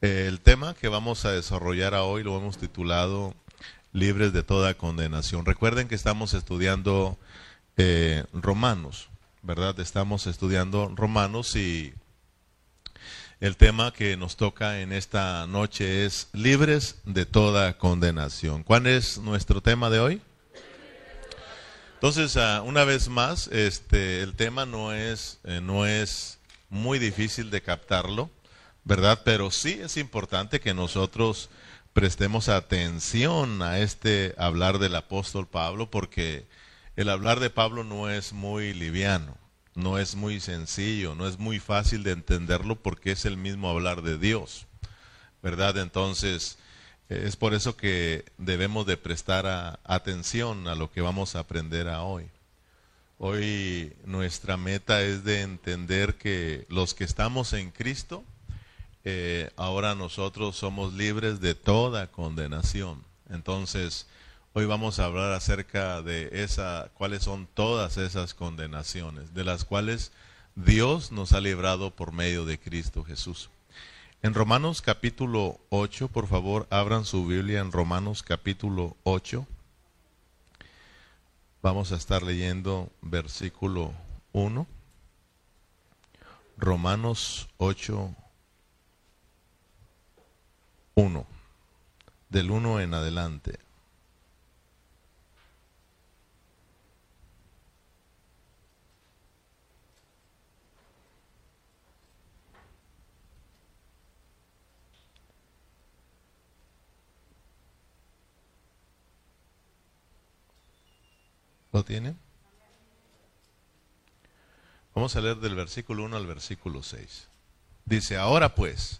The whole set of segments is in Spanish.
El tema que vamos a desarrollar hoy lo hemos titulado Libres de toda condenación. Recuerden que estamos estudiando eh, Romanos, ¿verdad? Estamos estudiando Romanos y el tema que nos toca en esta noche es Libres de toda condenación. ¿Cuál es nuestro tema de hoy? Entonces, ah, una vez más, este, el tema no es, eh, no es muy difícil de captarlo ¿verdad? Pero sí es importante que nosotros prestemos atención a este hablar del apóstol Pablo, porque el hablar de Pablo no es muy liviano, no es muy sencillo, no es muy fácil de entenderlo porque es el mismo hablar de Dios, ¿verdad? Entonces, es por eso que debemos de prestar atención a lo que vamos a aprender a hoy. Hoy nuestra meta es de entender que los que estamos en Cristo, eh, ahora nosotros somos libres de toda condenación. Entonces, hoy vamos a hablar acerca de esa, cuáles son todas esas condenaciones, de las cuales Dios nos ha librado por medio de Cristo Jesús. En Romanos capítulo 8, por favor, abran su Biblia en Romanos capítulo 8. Vamos a estar leyendo versículo 1. Romanos 8, 1, del 1 en adelante. ¿Lo tiene? Vamos a leer del versículo 1 al versículo 6. Dice, ahora pues,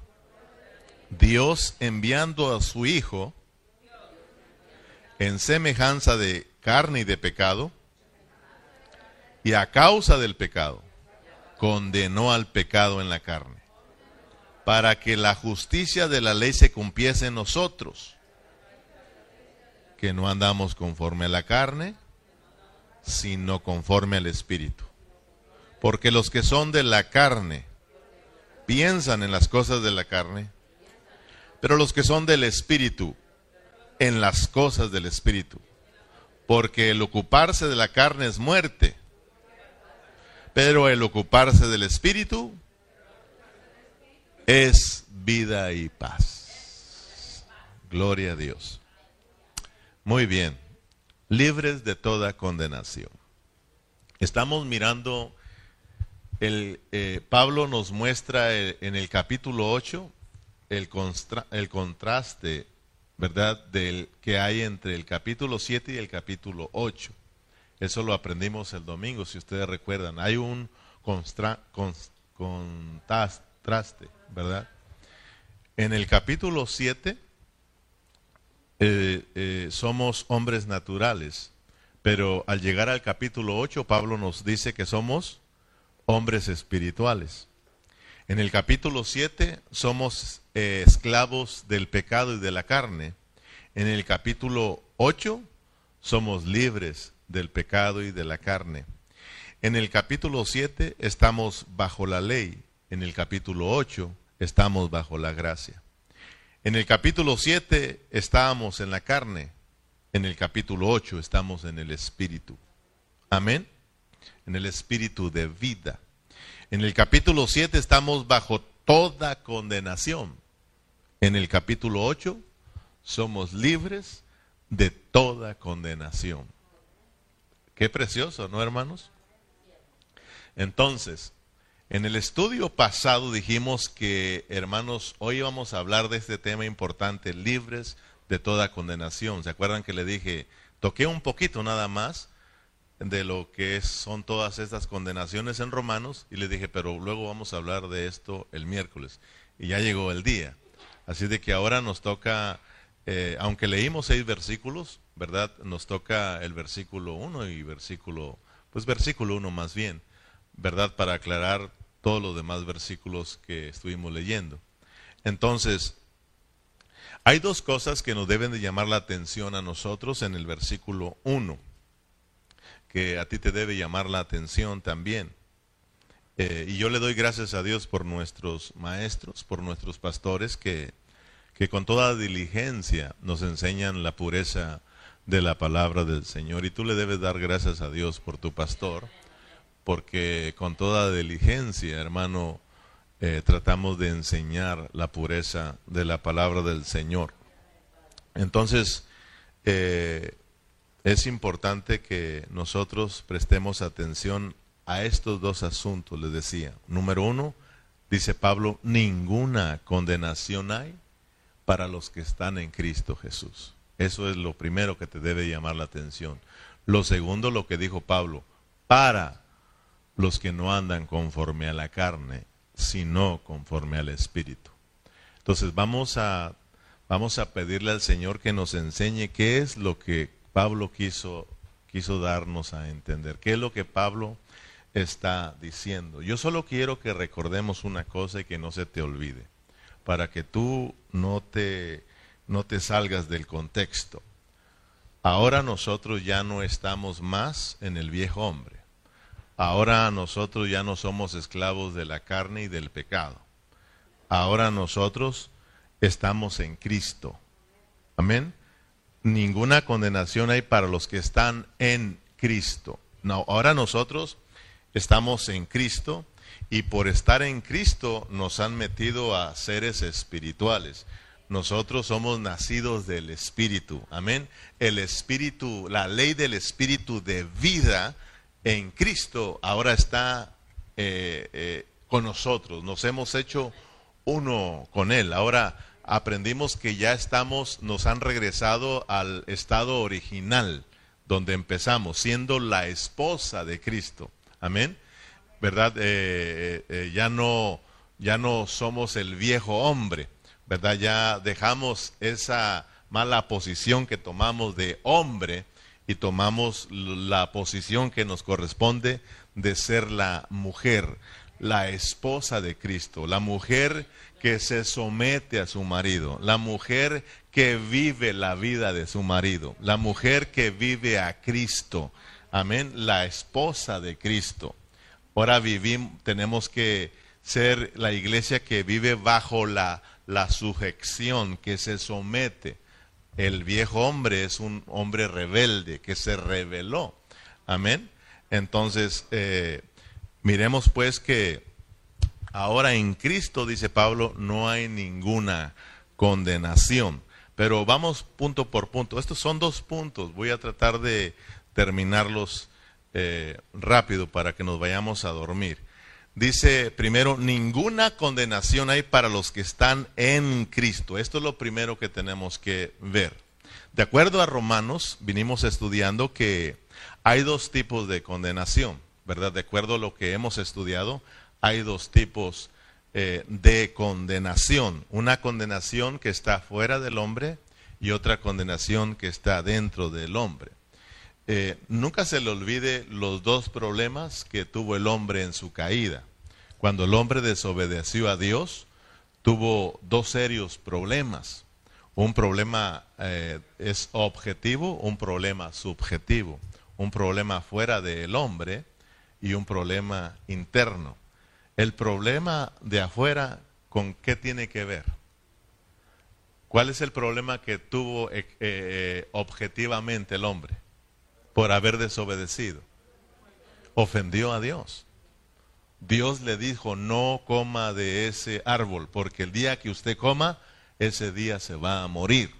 Dios enviando a su Hijo en semejanza de carne y de pecado, y a causa del pecado, condenó al pecado en la carne, para que la justicia de la ley se cumpliese en nosotros, que no andamos conforme a la carne, sino conforme al Espíritu. Porque los que son de la carne piensan en las cosas de la carne, pero los que son del Espíritu, en las cosas del Espíritu. Porque el ocuparse de la carne es muerte, pero el ocuparse del Espíritu es vida y paz. Gloria a Dios. Muy bien, libres de toda condenación. Estamos mirando, el, eh, Pablo nos muestra en el capítulo 8 el, el contraste, ¿verdad?, del que hay entre el capítulo 7 y el capítulo 8. Eso lo aprendimos el domingo, si ustedes recuerdan. Hay un contraste, ¿verdad? En el capítulo 7 eh, eh, somos hombres naturales, pero al llegar al capítulo 8 Pablo nos dice que somos hombres espirituales. En el capítulo 7 somos eh, esclavos del pecado y de la carne. En el capítulo 8 somos libres del pecado y de la carne. En el capítulo 7 estamos bajo la ley. En el capítulo 8 estamos bajo la gracia. En el capítulo 7 estábamos en la carne. En el capítulo 8 estamos en el espíritu. Amén. En el espíritu de vida. En el capítulo 7 estamos bajo toda condenación. En el capítulo 8 somos libres de toda condenación. Qué precioso, ¿no, hermanos? Entonces, en el estudio pasado dijimos que, hermanos, hoy vamos a hablar de este tema importante, libres de toda condenación. ¿Se acuerdan que le dije, toqué un poquito nada más, de lo que son todas estas condenaciones en Romanos y le dije, pero luego vamos a hablar de esto el miércoles. Y ya llegó el día. Así de que ahora nos toca, eh, aunque leímos seis versículos, ¿verdad? Nos toca el versículo 1 y versículo, pues versículo 1 más bien, ¿verdad? Para aclarar todos los demás versículos que estuvimos leyendo. Entonces, hay dos cosas que nos deben de llamar la atención a nosotros en el versículo 1, que a ti te debe llamar la atención también. Eh, y yo le doy gracias a Dios por nuestros maestros, por nuestros pastores, que, que con toda diligencia nos enseñan la pureza de la palabra del Señor. Y tú le debes dar gracias a Dios por tu pastor, porque con toda diligencia, hermano, eh, tratamos de enseñar la pureza de la palabra del Señor. Entonces, eh, es importante que nosotros prestemos atención a estos dos asuntos, les decía. Número uno, dice Pablo, ninguna condenación hay para los que están en Cristo Jesús. Eso es lo primero que te debe llamar la atención. Lo segundo, lo que dijo Pablo, para los que no andan conforme a la carne, sino conforme al Espíritu. Entonces vamos a, vamos a pedirle al Señor que nos enseñe qué es lo que Pablo quiso, quiso darnos a entender, qué es lo que Pablo está diciendo. Yo solo quiero que recordemos una cosa y que no se te olvide, para que tú no te, no te salgas del contexto. Ahora nosotros ya no estamos más en el viejo hombre. Ahora nosotros ya no somos esclavos de la carne y del pecado. Ahora nosotros estamos en Cristo. Amén. Ninguna condenación hay para los que están en Cristo. No, ahora nosotros estamos en Cristo y por estar en Cristo nos han metido a seres espirituales. Nosotros somos nacidos del Espíritu. Amén. El Espíritu, la ley del Espíritu de vida en Cristo ahora está eh, eh, con nosotros, nos hemos hecho uno con Él. Ahora aprendimos que ya estamos, nos han regresado al estado original, donde empezamos, siendo la esposa de Cristo. Amén. ¿Verdad? Eh, ya, no, ya no somos el viejo hombre, ¿verdad? Ya dejamos esa mala posición que tomamos de hombre y tomamos la posición que nos corresponde de ser la mujer, la esposa de Cristo, la mujer que se somete a su marido, la mujer que vive la vida de su marido, la mujer que vive a Cristo. Amén, la esposa de Cristo. Ahora vivimos, tenemos que ser la iglesia que vive bajo la, la sujeción, que se somete el viejo hombre es un hombre rebelde que se rebeló. Amén. Entonces, eh, miremos pues que ahora en Cristo, dice Pablo, no hay ninguna condenación. Pero vamos punto por punto. Estos son dos puntos. Voy a tratar de terminarlos eh, rápido para que nos vayamos a dormir. Dice primero, ninguna condenación hay para los que están en Cristo. Esto es lo primero que tenemos que ver. De acuerdo a Romanos, vinimos estudiando que hay dos tipos de condenación, ¿verdad? De acuerdo a lo que hemos estudiado, hay dos tipos eh, de condenación. Una condenación que está fuera del hombre y otra condenación que está dentro del hombre. Eh, nunca se le olvide los dos problemas que tuvo el hombre en su caída. Cuando el hombre desobedeció a Dios, tuvo dos serios problemas. Un problema eh, es objetivo, un problema subjetivo. Un problema fuera del hombre y un problema interno. El problema de afuera, ¿con qué tiene que ver? ¿Cuál es el problema que tuvo eh, objetivamente el hombre? Por haber desobedecido. Ofendió a Dios. Dios le dijo, no coma de ese árbol, porque el día que usted coma, ese día se va a morir.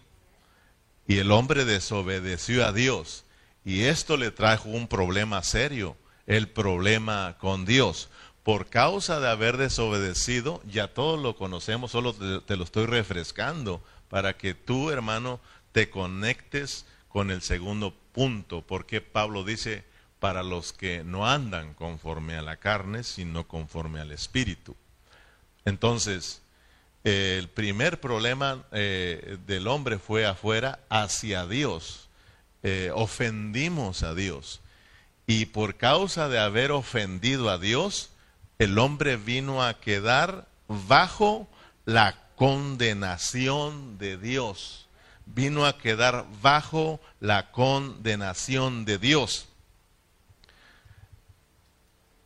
Y el hombre desobedeció a Dios. Y esto le trajo un problema serio, el problema con Dios. Por causa de haber desobedecido, ya todos lo conocemos, solo te, te lo estoy refrescando para que tú, hermano, te conectes con el segundo punto, porque Pablo dice, para los que no andan conforme a la carne, sino conforme al Espíritu. Entonces, el primer problema eh, del hombre fue afuera hacia Dios. Eh, ofendimos a Dios. Y por causa de haber ofendido a Dios, el hombre vino a quedar bajo la condenación de Dios. Vino a quedar bajo la condenación de Dios.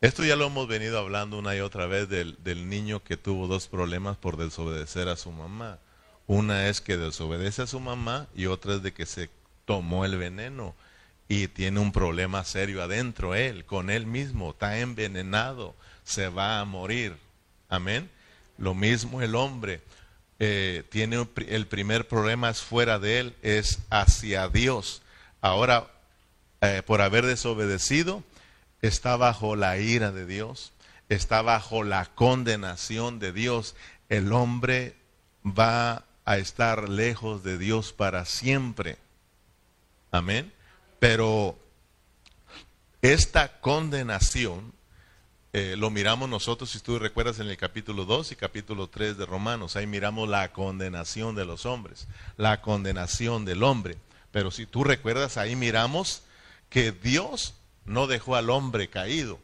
Esto ya lo hemos venido hablando una y otra vez del, niño que tuvo dos problemas por desobedecer a su mamá. Una es que desobedece a su mamá y otra es de que se tomó el veneno y tiene un problema serio adentro él, con él mismo, está envenenado, se va a morir. Amén. Lo mismo el hombre. Eh, tiene el primer problema es fuera de él, es hacia Dios. Ahora, eh, por haber desobedecido, está bajo la ira de Dios, está bajo la condenación de Dios. El hombre va a estar lejos de Dios para siempre. Amén. Pero esta condenación eh, lo miramos nosotros, si tú recuerdas en el capítulo 2 y capítulo 3 de Romanos, ahí miramos la condenación de los hombres, la condenación del hombre. Pero si tú recuerdas, ahí miramos que Dios no dejó al hombre caído,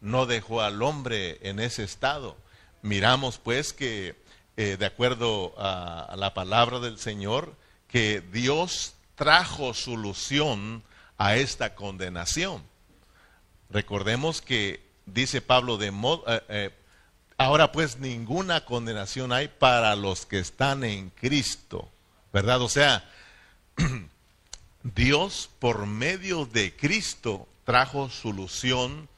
no dejó al hombre en ese estado. Miramos pues que, eh, de acuerdo a, la palabra del Señor, que Dios trajo solución a esta condenación. Recordemos que dice Pablo de modo, eh, eh, ahora pues ninguna condenación hay para los que están en Cristo, ¿verdad? O sea, Dios por medio de Cristo trajo solución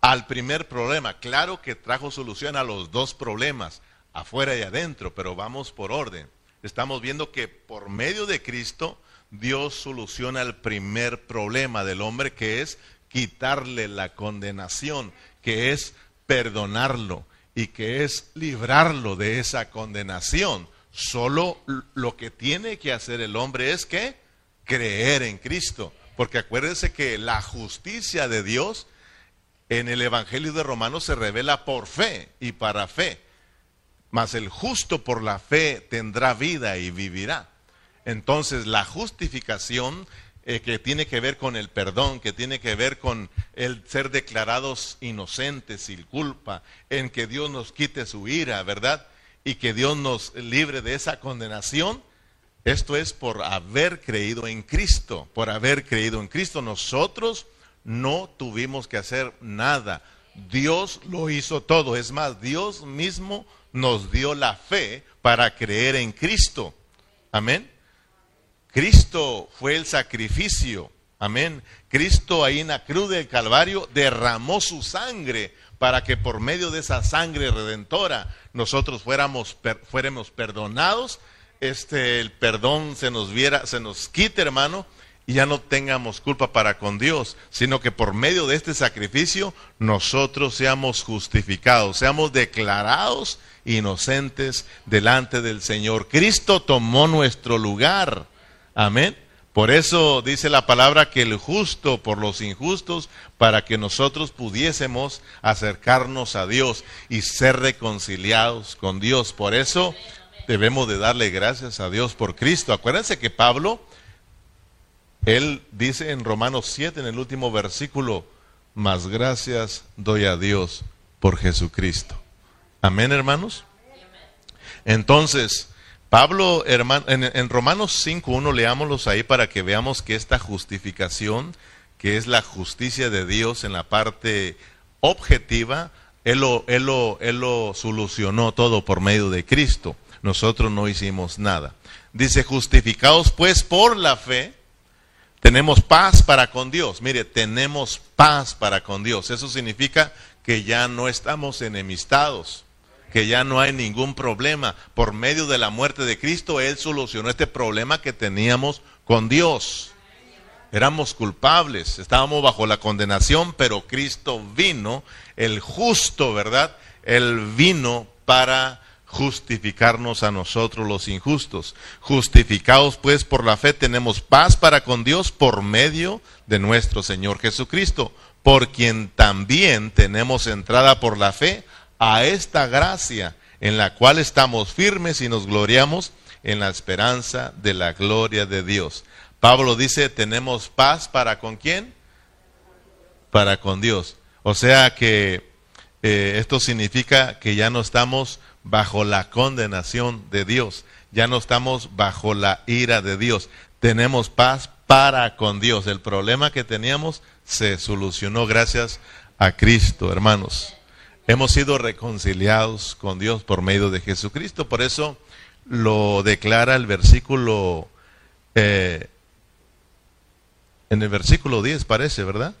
al primer problema. Claro que trajo solución a los dos problemas, afuera y adentro, pero vamos por orden. Estamos viendo que por medio de Cristo Dios soluciona el primer problema del hombre, que es quitarle la condenación, que es perdonarlo y que es librarlo de esa condenación. Solo lo que tiene que hacer el hombre es que creer en Cristo. Porque acuérdense que la justicia de Dios en el Evangelio de Romanos se revela por fe y para fe. Mas el justo por la fe tendrá vida y vivirá. Entonces la justificación eh, que tiene que ver con el perdón, que tiene que ver con el ser declarados inocentes sin culpa, en que Dios nos quite su ira, ¿verdad? Y que Dios nos libre de esa condenación, esto es por haber creído en Cristo, por haber creído en Cristo. Nosotros no tuvimos que hacer nada. Dios lo hizo todo. Es más, Dios mismo nos dio la fe para creer en Cristo. Amén. Cristo fue el sacrificio. Amén. Cristo ahí en la cruz del Calvario derramó su sangre para que por medio de esa sangre redentora nosotros fuéramos, fuéramos perdonados este, el perdón se nos viera, se nos quite, hermano, y ya no tengamos culpa para con Dios, sino que por medio de este sacrificio nosotros seamos justificados, seamos declarados inocentes delante del Señor. Cristo tomó nuestro lugar. Amén. Por eso dice la palabra que el justo por los injustos, para que nosotros pudiésemos acercarnos a Dios y ser reconciliados con Dios. Por eso debemos de darle gracias a Dios por Cristo. Acuérdense que Pablo, él dice en Romanos 7, en el último versículo, más gracias doy a Dios por Jesucristo. Amén, hermanos. Entonces, Pablo, hermano, en, en Romanos 5.1, leámoslos ahí para que veamos que esta justificación, que es la justicia de Dios en la parte objetiva, él lo, él lo, él lo solucionó todo por medio de Cristo nosotros no hicimos nada. Dice, justificados pues por la fe, tenemos paz para con Dios. Mire, tenemos paz para con Dios. Eso significa que ya no estamos enemistados, que ya no hay ningún problema. Por medio de la muerte de Cristo, Él solucionó este problema que teníamos con Dios. Éramos culpables, estábamos bajo la condenación, pero Cristo vino, el justo, ¿verdad? Él vino para justificarnos a nosotros los injustos. Justificados pues por la fe tenemos paz para con Dios por medio de nuestro Señor Jesucristo, por quien también tenemos entrada por la fe a esta gracia en la cual estamos firmes y nos gloriamos en la esperanza de la gloria de Dios. Pablo dice, tenemos paz para con quién? Para con Dios. O sea que eh, esto significa que ya no estamos bajo la condenación de Dios, ya no estamos bajo la ira de Dios. Tenemos paz para con Dios. El problema que teníamos se solucionó gracias a Cristo, hermanos. Hemos sido reconciliados con Dios por medio de Jesucristo. Por eso lo declara el versículo, eh, en el versículo 10 parece, ¿verdad?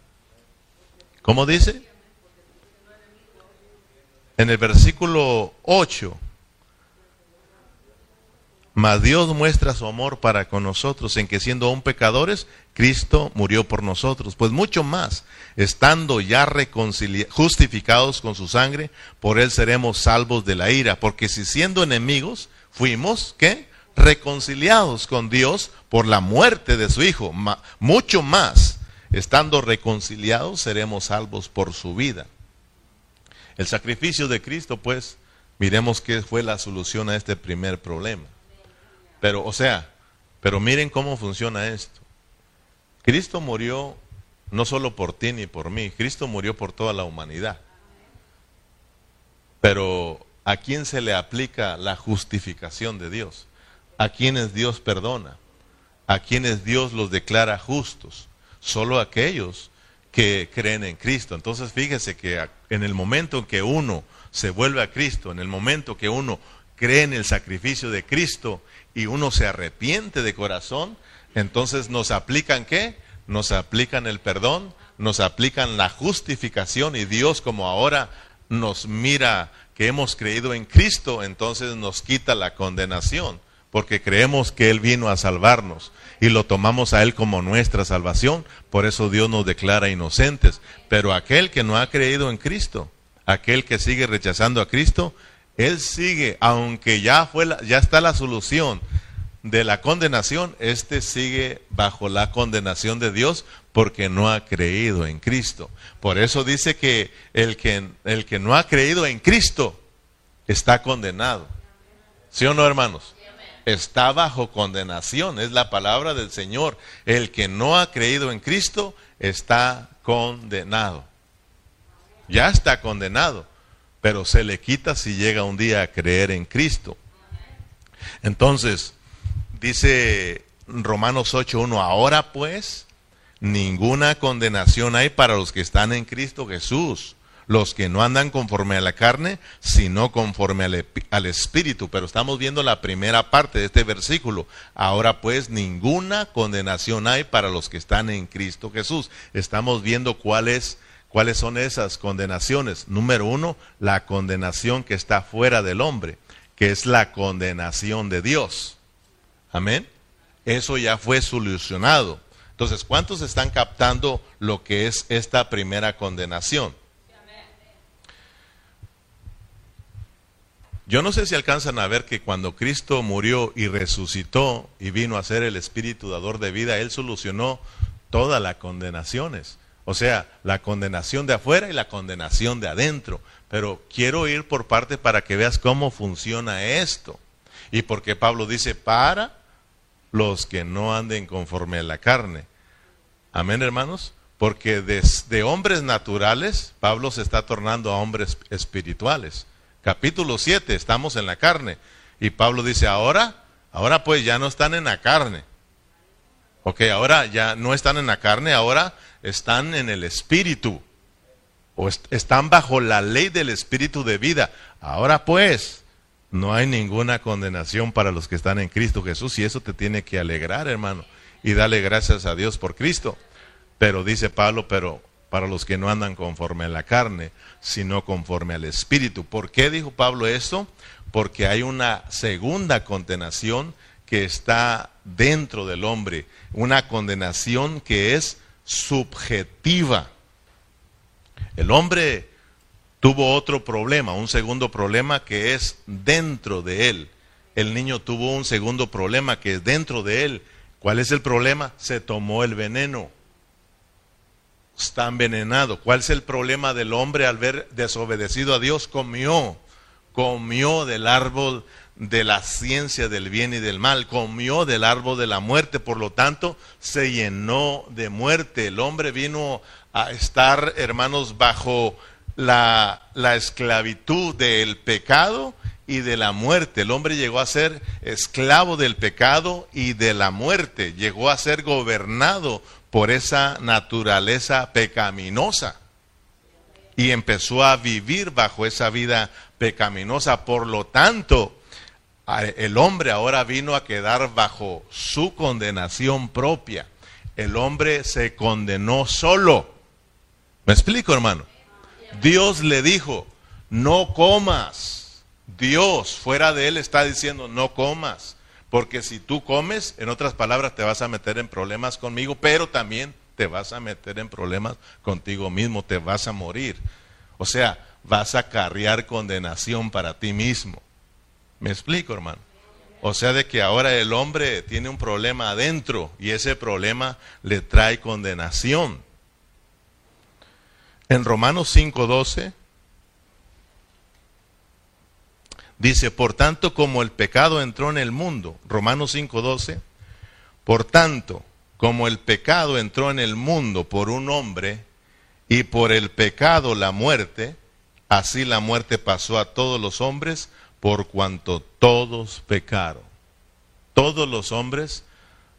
¿Cómo dice? En el versículo 8 mas Dios muestra su amor para con nosotros en que siendo aún pecadores, Cristo murió por nosotros. Pues mucho más, estando ya justificados con su sangre, por él seremos salvos de la ira. Porque si siendo enemigos, fuimos, ¿qué? Reconciliados con Dios por la muerte de su Hijo. mucho más, estando reconciliados, seremos salvos por su vida. El sacrificio de Cristo, pues, miremos qué fue la solución a este primer problema. Pero, o sea, pero miren cómo funciona esto. Cristo murió no solo por ti ni por mí, Cristo murió por toda la humanidad. Pero ¿a quién se le aplica la justificación de Dios? ¿A quienes Dios perdona? ¿A quienes Dios los declara justos? Solo aquellos que creen en Cristo. Entonces fíjese que en el momento en que uno se vuelve a Cristo, en el momento que uno cree en el sacrificio de Cristo y uno se arrepiente de corazón, entonces nos aplican qué? Nos aplican el perdón, nos aplican la justificación y Dios como ahora nos mira que hemos creído en Cristo, entonces nos quita la condenación, porque creemos que Él vino a salvarnos y lo tomamos a Él como nuestra salvación, por eso Dios nos declara inocentes. Pero aquel que no ha creído en Cristo, aquel que sigue rechazando a Cristo, él sigue, aunque ya, fue ya está la solución de la condenación, este sigue bajo la condenación de Dios porque no ha creído en Cristo. Por eso dice que el que, el que no ha creído en Cristo está condenado. ¿Sí o no, hermanos? Está bajo condenación, es la palabra del Señor. El que no ha creído en Cristo está condenado. Ya está condenado pero se le quita si llega un día a creer en Cristo. Entonces, dice Romanos 8.1, ahora pues, ninguna condenación hay para los que están en Cristo Jesús, los que no andan conforme a la carne, sino conforme al, al, Espíritu. Pero estamos viendo la primera parte de este versículo. Ahora pues, ninguna condenación hay para los que están en Cristo Jesús. Estamos viendo cuál es ¿Cuáles son esas condenaciones? Número uno, la condenación que está fuera del hombre, que es la condenación de Dios. Amén. Eso ya fue solucionado. Entonces, ¿cuántos están captando lo que es esta primera condenación? Yo no sé si alcanzan a ver que cuando Cristo murió y resucitó y vino a ser el Espíritu dador de vida, Él solucionó todas las condenaciones. O sea, la condenación de afuera y la condenación de adentro. Pero quiero ir por parte para que veas cómo funciona esto. Y porque Pablo dice, para los que no anden conforme a la carne. Amén, hermanos. Porque de, hombres naturales, Pablo se está tornando a hombres espirituales. Capítulo 7, estamos en la carne. Y Pablo dice, ahora, ahora pues ya no están en la carne. Ok, ahora ya no están en la carne, ahora están en el espíritu o están bajo la ley del espíritu de vida. Ahora pues, no hay ninguna condenación para los que están en Cristo Jesús y eso te tiene que alegrar, hermano, y dale gracias a Dios por Cristo. Pero dice Pablo, pero para los que no andan conforme a la carne, sino conforme al espíritu. ¿Por qué dijo Pablo esto? Porque hay una segunda condenación que está dentro del hombre, una condenación que es subjetiva. El hombre tuvo otro problema, un segundo problema que es dentro de él. El niño tuvo un segundo problema que es dentro de él. ¿Cuál es el problema? Se tomó el veneno. Está envenenado. ¿Cuál es el problema del hombre al ver desobedecido a Dios? Comió. comió del árbol de la ciencia del bien y del mal, comió del árbol de la muerte, por lo tanto se llenó de muerte. El hombre vino a estar, hermanos, bajo la, la esclavitud del pecado y de la muerte. El hombre llegó a ser esclavo del pecado y de la muerte, llegó a ser gobernado por esa naturaleza pecaminosa y empezó a vivir bajo esa vida pecaminosa. Por lo tanto, el hombre ahora vino a quedar bajo su condenación propia. El hombre se condenó solo. ¿Me explico, hermano? Dios le dijo, no comas. Dios fuera de él está diciendo, no comas. Porque si tú comes, en otras palabras, te vas a meter en problemas conmigo, pero también te vas a meter en problemas contigo mismo, te vas a morir. O sea, vas a carrear condenación para ti mismo. ¿Me explico, hermano? O sea, de que ahora el hombre tiene un problema adentro y ese problema le trae condenación. En Romanos 5:12 dice, por tanto como el pecado entró en el mundo, Romanos 5:12, por tanto como el pecado entró en el mundo por un hombre y por el pecado la muerte, así la muerte pasó a todos los hombres por cuanto todos pecaron. Todos los hombres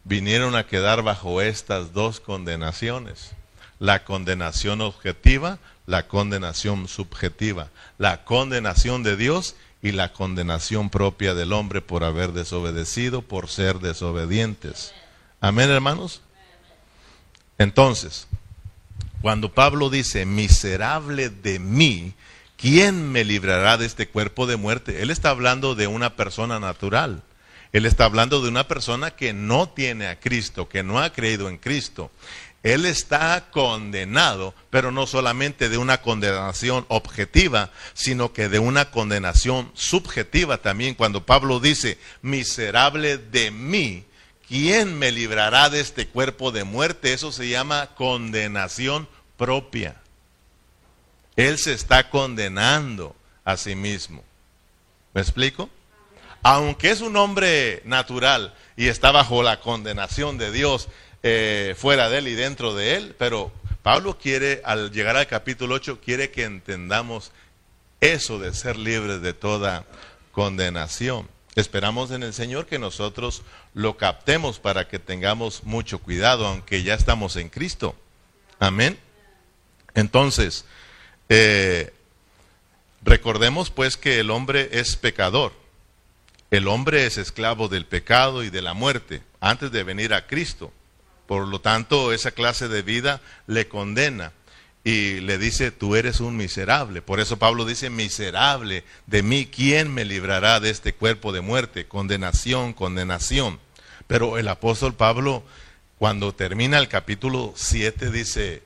vinieron a quedar bajo estas dos condenaciones. La condenación objetiva, la condenación subjetiva. La condenación de Dios y la condenación propia del hombre por haber desobedecido, por ser desobedientes. Amén, hermanos. Entonces, cuando Pablo dice, miserable de mí, ¿quién me librará de este cuerpo de muerte? Él está hablando de una persona natural. Él está hablando de una persona que no tiene a Cristo, que no ha creído en Cristo. Él está condenado, pero no solamente de una condenación objetiva, sino que de una condenación subjetiva también. Cuando Pablo dice, miserable de mí, ¿quién me librará de este cuerpo de muerte? Eso se llama condenación propia. Él se está condenando a sí mismo. ¿Me explico? Aunque es un hombre natural y está bajo la condenación de Dios eh, fuera de él y dentro de él, pero Pablo quiere, al llegar al capítulo 8, quiere que entendamos eso de ser libres de toda condenación. Esperamos en el Señor que nosotros lo captemos para que tengamos mucho cuidado, aunque ya estamos en Cristo. Amén. Entonces, eh, recordemos pues que el hombre es pecador. El hombre es esclavo del pecado y de la muerte antes de venir a Cristo. Por lo tanto, esa clase de vida le condena y le dice, tú eres un miserable. Por eso Pablo dice, miserable de mí, ¿quién me librará de este cuerpo de muerte? Condenación, condenación. Pero el apóstol Pablo, cuando termina el capítulo 7, dice,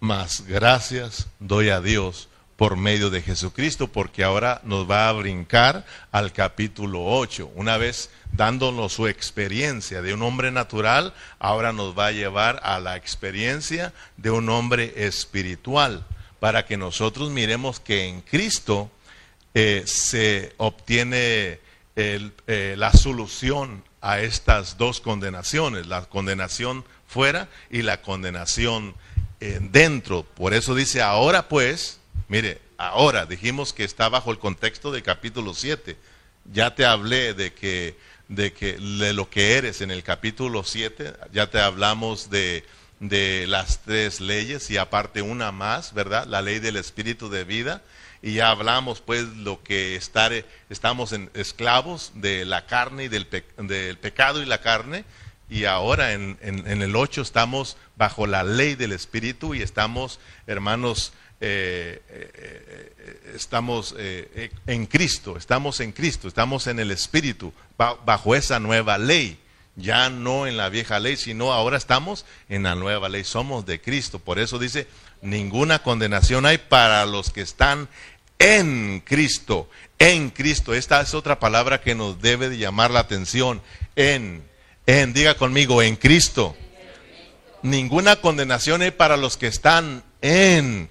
más gracias doy a Dios por medio de Jesucristo, porque ahora nos va a brincar al capítulo 8. Una vez dándonos su experiencia de un hombre natural, ahora nos va a llevar a la experiencia de un hombre espiritual, para que nosotros miremos que en Cristo eh, se obtiene eh, la solución a estas dos condenaciones, la condenación fuera y la condenación dentro. Por eso dice, ahora pues, mire, ahora dijimos que está bajo el contexto del capítulo 7. Ya te hablé de que de que de lo que eres en el capítulo 7, ya te hablamos de, de las tres leyes y aparte una más, ¿verdad? La ley del espíritu de vida y ya hablamos pues lo que estar, estamos en esclavos de la carne y del, del pecado y la carne y ahora en, en, el 8 estamos bajo la ley del Espíritu y estamos, hermanos, eh, eh, eh, estamos en Cristo, estamos en Cristo, estamos en el Espíritu, bajo esa nueva ley. Ya no en la vieja ley, sino ahora estamos en la nueva ley. Somos de Cristo. Por eso dice, ninguna condenación hay para los que están en Cristo. En Cristo. Esta es otra palabra que nos debe de llamar la atención. En en, diga conmigo, en Cristo. Ninguna condenación hay para los que están en,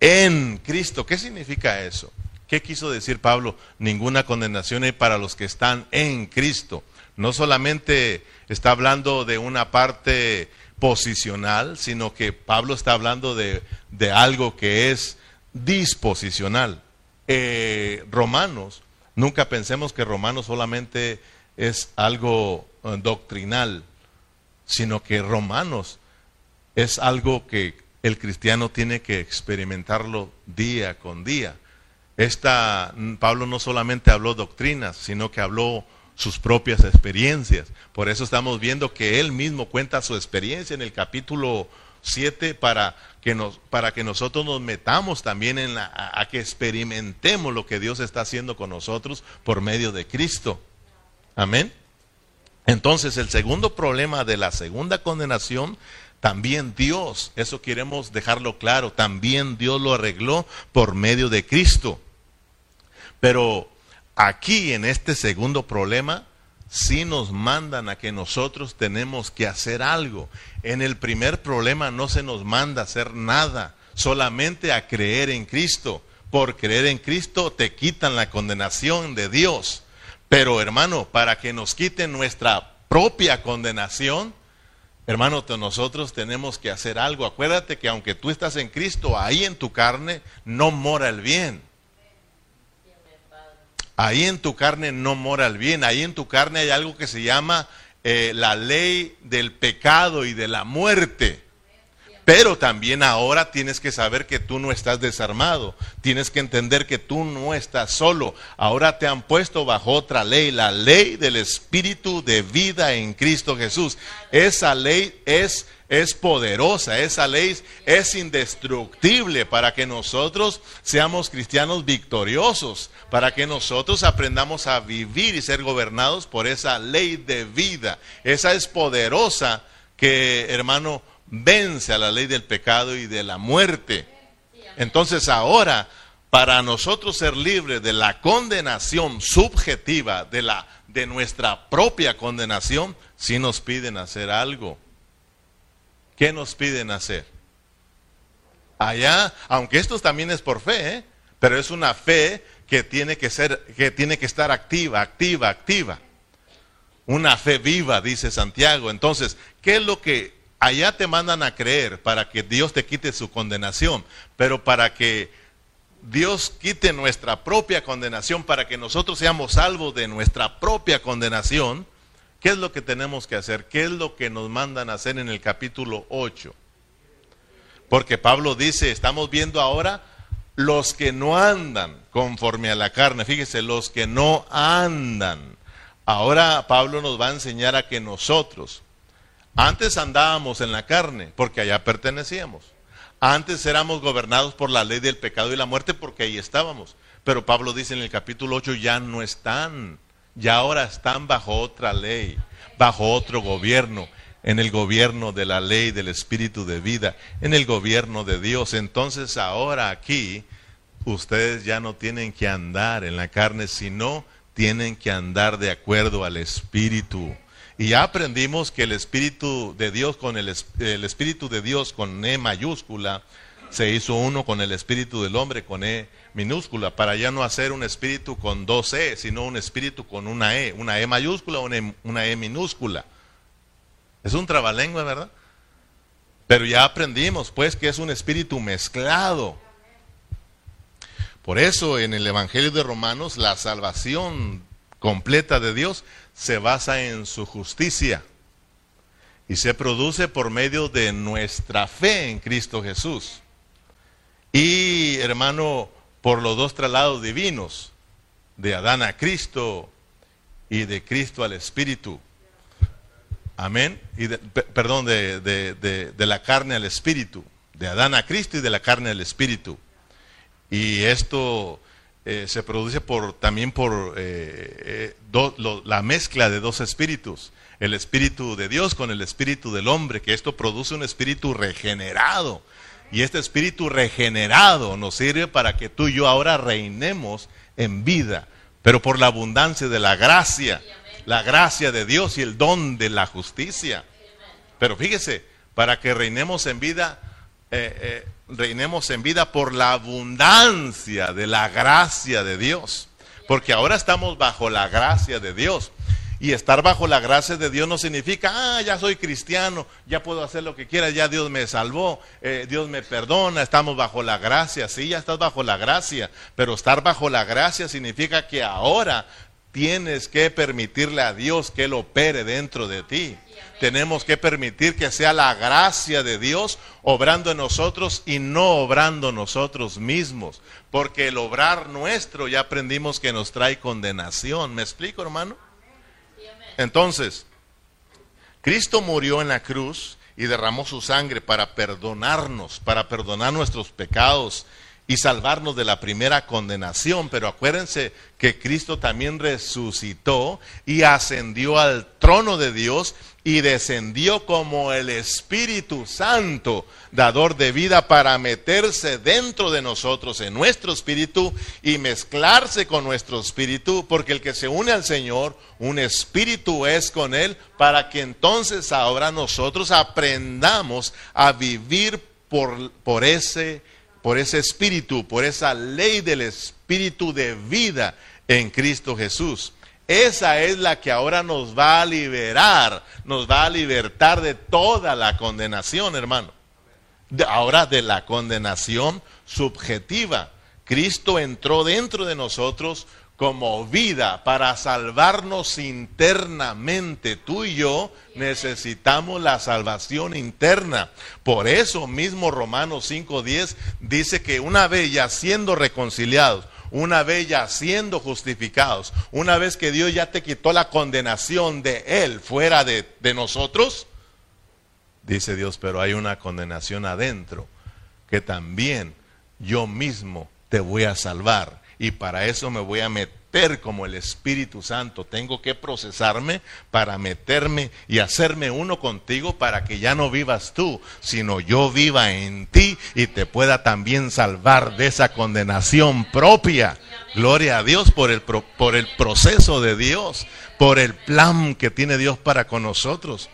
en Cristo. ¿Qué significa eso? ¿Qué quiso decir Pablo? Ninguna condenación hay para los que están en Cristo. No solamente está hablando de una parte posicional, sino que Pablo está hablando de, de algo que es disposicional. Eh, romanos, nunca pensemos que Romanos solamente es algo doctrinal, sino que Romanos es algo que el cristiano tiene que experimentarlo día con día. Esta, Pablo no solamente habló doctrinas, sino que habló sus propias experiencias. Por eso estamos viendo que él mismo cuenta su experiencia en el capítulo 7 para que, nos, para que nosotros nos metamos también en la, a que experimentemos lo que Dios está haciendo con nosotros por medio de Cristo. Amén. Entonces el segundo problema de la segunda condenación, también Dios, eso queremos dejarlo claro, también Dios lo arregló por medio de Cristo. Pero aquí en este segundo problema, sí nos mandan a que nosotros tenemos que hacer algo. En el primer problema no se nos manda a hacer nada, solamente a creer en Cristo. Por creer en Cristo te quitan la condenación de Dios. Pero hermano, para que nos quiten nuestra propia condenación, hermano, nosotros tenemos que hacer algo. Acuérdate que aunque tú estás en Cristo, ahí en tu carne no mora el bien. Ahí en tu carne no mora el bien. Ahí en tu carne hay algo que se llama eh, la ley del pecado y de la muerte. Pero también ahora tienes que saber que tú no estás desarmado. Tienes que entender que tú no estás solo. Ahora te han puesto bajo otra ley, la ley del Espíritu de vida en Cristo Jesús. Esa ley es, es poderosa, esa ley es indestructible para que nosotros seamos cristianos victoriosos, para que nosotros aprendamos a vivir y ser gobernados por esa ley de vida. Esa es poderosa que, hermano, vence a la ley del pecado y de la muerte. Entonces ahora, para nosotros ser libres de la condenación subjetiva, de, la, de nuestra propia condenación, sí nos piden hacer algo. ¿Qué nos piden hacer? Allá, aunque esto también es por fe, ¿eh? pero es una fe que tiene que ser, que tiene que estar activa, activa, activa. Una fe viva, dice Santiago. Entonces, ¿qué es lo que allá te mandan a creer para que Dios te quite su condenación, pero para que Dios quite nuestra propia condenación, para que nosotros seamos salvos de nuestra propia condenación, ¿qué es lo que tenemos que hacer? ¿Qué es lo que nos mandan a hacer en el capítulo 8? Porque Pablo dice, estamos viendo ahora los que no andan conforme a la carne, fíjese, los que no andan. Ahora Pablo nos va a enseñar a que nosotros, antes andábamos en la carne porque allá pertenecíamos. Antes éramos gobernados por la ley del pecado y la muerte porque ahí estábamos. Pero Pablo dice en el capítulo 8, ya no están, ya ahora están bajo otra ley, bajo otro gobierno, en el gobierno de la ley del espíritu de vida, en el gobierno de Dios. Entonces ahora aquí ustedes ya no tienen que andar en la carne, sino tienen que andar de acuerdo al espíritu. Y ya aprendimos que el Espíritu de Dios con el, el, Espíritu de Dios con E mayúscula se hizo uno con el Espíritu del hombre con E minúscula, para ya no hacer un espíritu con dos E, sino un espíritu con una E, una E mayúscula, una E, una e minúscula. Es un trabalengua, ¿verdad? Pero ya aprendimos, pues, que es un espíritu mezclado. Por eso en el Evangelio de Romanos la salvación completa de Dios se basa en su justicia y se produce por medio de nuestra fe en Cristo Jesús. Y hermano, por los dos traslados divinos, de Adán a Cristo y de Cristo al Espíritu. Amén. Y perdón, de, de, la carne al Espíritu. De Adán a Cristo y de la carne al Espíritu. Y esto eh, se produce por, también por eh, eh, la mezcla de dos espíritus, el espíritu de Dios con el espíritu del hombre, que esto produce un espíritu regenerado. Y este espíritu regenerado nos sirve para que tú y yo ahora reinemos en vida, pero por la abundancia de la gracia, la gracia de Dios y el don de la justicia. Pero fíjese, para que reinemos en vida, reinemos en vida por la abundancia de la gracia de Dios. Porque ahora estamos bajo la gracia de Dios. Y estar bajo la gracia de Dios no significa, ah, ya soy cristiano, ya puedo hacer lo que quiera, ya Dios me salvó, eh, Dios me perdona, estamos bajo la gracia. Sí, ya estás bajo la gracia, pero estar bajo la gracia significa que ahora tienes que permitirle a Dios que Él opere dentro de ti. Tenemos que permitir que sea la gracia de Dios obrando en nosotros y no obrando nosotros mismos. Porque el obrar nuestro ya aprendimos que nos trae condenación. ¿Me explico, hermano? Entonces, Cristo murió en la cruz y derramó su sangre para perdonarnos, para perdonar nuestros pecados y salvarnos de la primera condenación. Pero acuérdense que Cristo también resucitó y ascendió al trono de Dios y descendió como el Espíritu Santo, dador de vida, para meterse dentro de nosotros, en nuestro espíritu, y mezclarse con nuestro espíritu, porque el que se une al Señor, un espíritu es con Él, para que entonces ahora nosotros aprendamos a vivir por, por ese, por ese espíritu, por esa ley del espíritu de vida en Cristo Jesús. Esa es la que ahora nos va a liberar, nos va a libertar de toda la condenación, hermano. ahora de la condenación subjetiva. Cristo entró dentro de nosotros como vida para salvarnos internamente. Tú y yo necesitamos la salvación interna. Por eso mismo Romanos 5.10 dice que una vez ya siendo reconciliados, una vez ya siendo justificados, una vez que Dios ya te quitó la condenación de Él fuera de, de nosotros, dice Dios, pero hay una condenación adentro que también yo mismo te voy a salvar y para eso me voy a meter como el Espíritu Santo. Tengo que procesarme para meterme y hacerme uno contigo para que ya no vivas tú, sino yo viva en ti y te pueda también salvar de esa condenación propia. Gloria a Dios por el, por el proceso de Dios, por el plan que tiene Dios para con nosotros.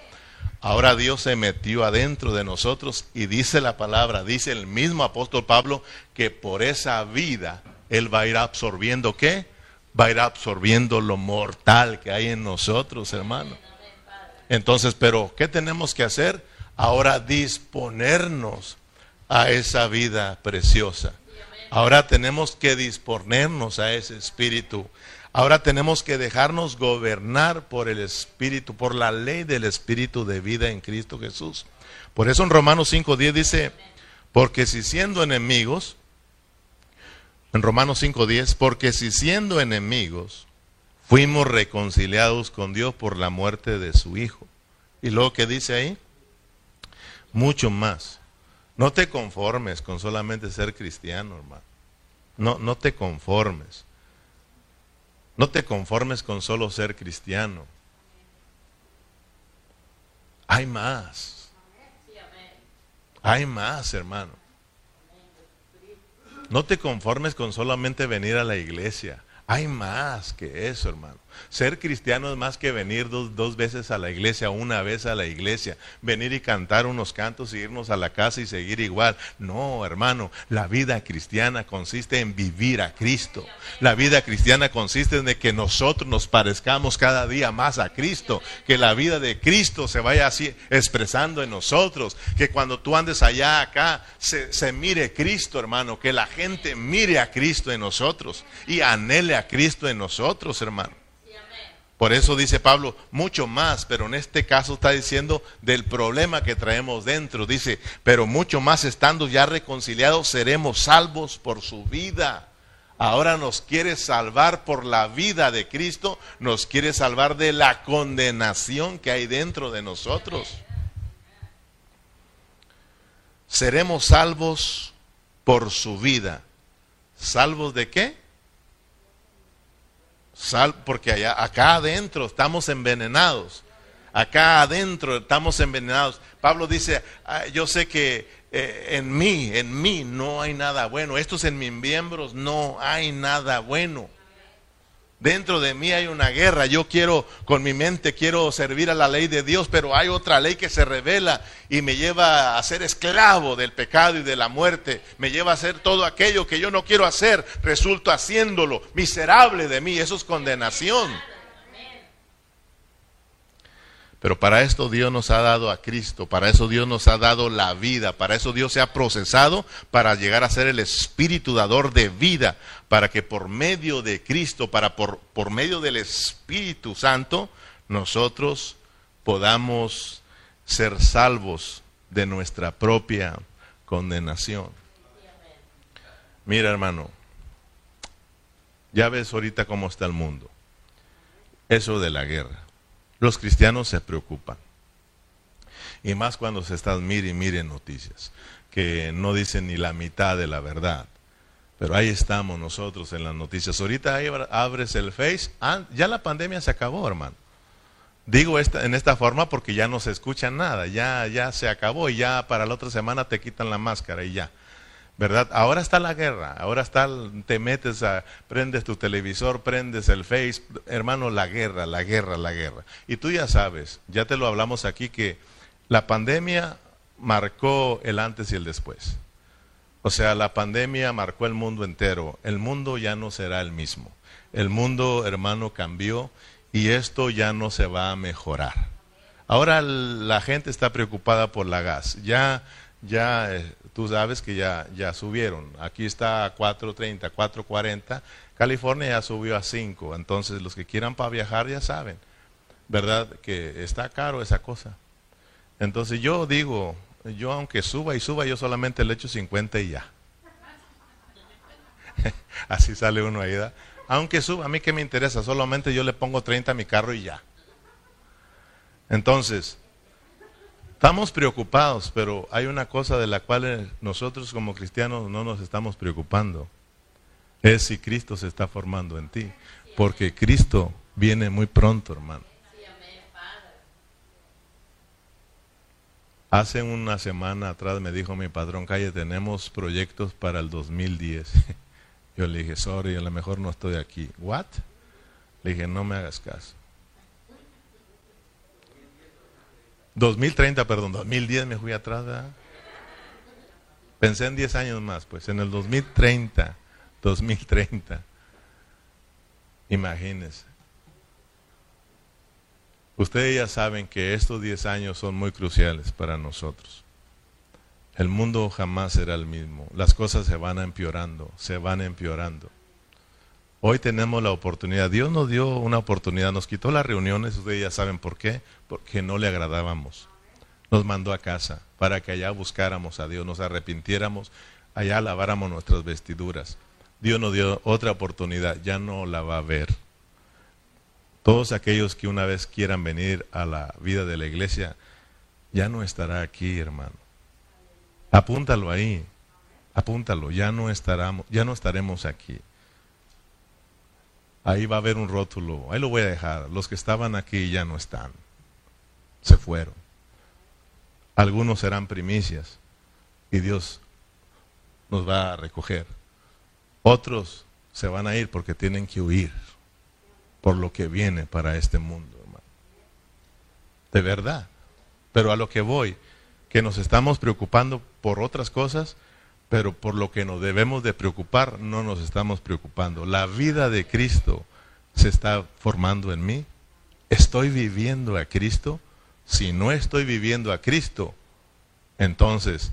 Ahora Dios se metió adentro de nosotros y dice la palabra, dice el mismo apóstol Pablo, que por esa vida Él va a ir absorbiendo qué? va a ir absorbiendo lo mortal que hay en nosotros, hermano. Entonces, pero ¿qué tenemos que hacer? Ahora disponernos a esa vida preciosa. Ahora tenemos que disponernos a ese espíritu. Ahora tenemos que dejarnos gobernar por el espíritu, por la ley del espíritu de vida en Cristo Jesús. Por eso en Romanos 5:10 dice, porque si siendo enemigos, en Romanos 5:10, porque si siendo enemigos fuimos reconciliados con Dios por la muerte de su Hijo. Y luego que dice ahí, mucho más. No te conformes con solamente ser cristiano, hermano. No, no te conformes. No te conformes con solo ser cristiano. Hay más. Hay más, hermano. No te conformes con solamente venir a la iglesia. Hay más que eso, hermano. Ser cristiano es más que venir dos, dos, veces a la iglesia, una vez a la iglesia, venir y cantar unos cantos y irnos a la casa y seguir igual. No, hermano, la vida cristiana consiste en vivir a Cristo. La vida cristiana consiste en que nosotros nos parezcamos cada día más a Cristo, que la vida de Cristo se vaya así expresando en nosotros, que cuando tú andes allá, acá, se, se mire Cristo, hermano, que la gente mire a Cristo en nosotros y anhele a Cristo en nosotros, hermano. Por eso dice Pablo, mucho más, pero en este caso está diciendo del problema que traemos dentro. Dice, pero mucho más estando ya reconciliados, seremos salvos por su vida. Ahora nos quiere salvar por la vida de Cristo, nos quiere salvar de la condenación que hay dentro de nosotros. Seremos salvos por su vida. ¿Salvos de qué? Sal, porque allá, acá adentro estamos envenenados. Acá adentro estamos envenenados. Pablo dice, ah, yo sé que eh, en mí, en mí no hay nada bueno. Estos en mis miembros no hay nada bueno. Dentro de mí hay una guerra. Yo quiero, con mi mente, quiero servir a la ley de Dios, pero hay otra ley que se revela y me lleva a ser esclavo del pecado y de la muerte. Me lleva a hacer todo aquello que yo no quiero hacer. Resulto haciéndolo. Miserable de mí. Eso es condenación. Pero para esto Dios nos ha dado a Cristo, para eso Dios nos ha dado la vida, para eso Dios se ha procesado para llegar a ser el espíritu dador de vida, para que por medio de Cristo, para por, por medio del Espíritu Santo, nosotros podamos ser salvos de nuestra propia condenación. Mira hermano, ya ves ahorita cómo está el mundo. Eso de la guerra los cristianos se preocupan. Y más cuando se están mire y mire noticias, que no dicen ni la mitad de la verdad. Pero ahí estamos nosotros en las noticias. Ahorita abres el Face, ah, ya la pandemia se acabó, hermano. Digo esta, en esta forma porque ya no se escucha nada, ya, ya se acabó y ya para la otra semana te quitan la máscara y ya. ¿verdad? Ahora está la guerra, ahora está, te metes a, prendes tu televisor, prendes el Face, hermano, la guerra, la guerra, la guerra. Y tú ya sabes, ya te lo hablamos aquí, que la pandemia marcó el antes y el después. O sea, la pandemia marcó el mundo entero. El mundo ya no será el mismo. El mundo, hermano, cambió y esto ya no se va a mejorar. Ahora la gente está preocupada por la gas. Ya, ya eh, tú sabes que ya, ya subieron. Aquí está a 4.30, 4.40. California ya subió a 5. Entonces los que quieran para viajar ya saben, ¿verdad? Que está caro esa cosa. Entonces yo digo, yo aunque suba y suba, yo solamente le echo 50 y ya. Así sale uno ahí. ¿verdad? Aunque suba, a mí que me interesa, solamente yo le pongo 30 a mi carro y ya. Entonces, Estamos preocupados, pero hay una cosa de la cual nosotros como cristianos no nos estamos preocupando. Es si Cristo se está formando en ti. Porque Cristo viene muy pronto, hermano. Hace una semana atrás me dijo mi padrón, calle, tenemos proyectos para el 2010. Yo le dije, sorry, a lo mejor no estoy aquí. ¿What? Le dije, no me hagas caso. 2030, perdón, 2010 me fui atrás, Pensé en 10 años más, pues en el 2030, 2030. Imagínense. Ustedes ya saben que estos 10 años son muy cruciales para nosotros. El mundo jamás será el mismo. Las cosas se van empeorando, se van empeorando. Hoy tenemos la oportunidad. Dios nos dio una oportunidad, nos quitó las reuniones, ustedes ya saben por qué, porque no le agradábamos. Nos mandó a casa para que allá buscáramos a Dios, nos arrepintiéramos, allá laváramos nuestras vestiduras. Dios nos dio otra oportunidad, ya no la va a ver. Todos aquellos que una vez quieran venir a la vida de la iglesia, ya no estará aquí, hermano. Apúntalo ahí, apúntalo, ya no, estaremos, aquí ahí va a haber un rótulo, ahí lo voy a dejar. Los que estaban aquí ya no están, se fueron. Algunos serán primicias y Dios nos va a recoger. Otros se van a ir porque tienen que huir por lo que viene para este mundo, hermano. De verdad. Pero a lo que voy, que nos estamos preocupando por otras cosas, pero por lo que nos debemos de preocupar no nos estamos preocupando. La vida de Cristo se está formando en mí. ¿Estoy viviendo a Cristo? Si no estoy viviendo a Cristo, entonces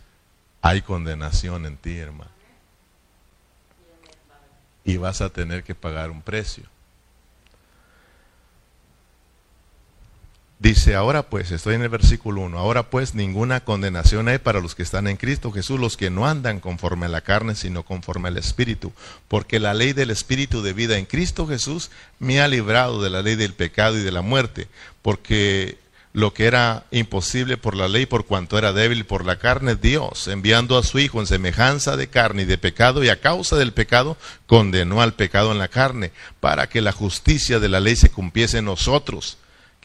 hay condenación en ti, hermano. Y vas a tener que pagar un precio. Dice, ahora pues, estoy en el versículo 1, ahora pues ninguna condenación hay para los que están en Cristo Jesús, los que no andan conforme a la carne, sino conforme al Espíritu, porque la ley del Espíritu de vida en Cristo Jesús me ha librado de la ley del pecado y de la muerte, porque lo que era imposible por la ley, por cuanto era débil por la carne, Dios, enviando a su Hijo en semejanza de carne y de pecado, y a causa del pecado, condenó al pecado en la carne, para que la justicia de la ley se cumpliese en nosotros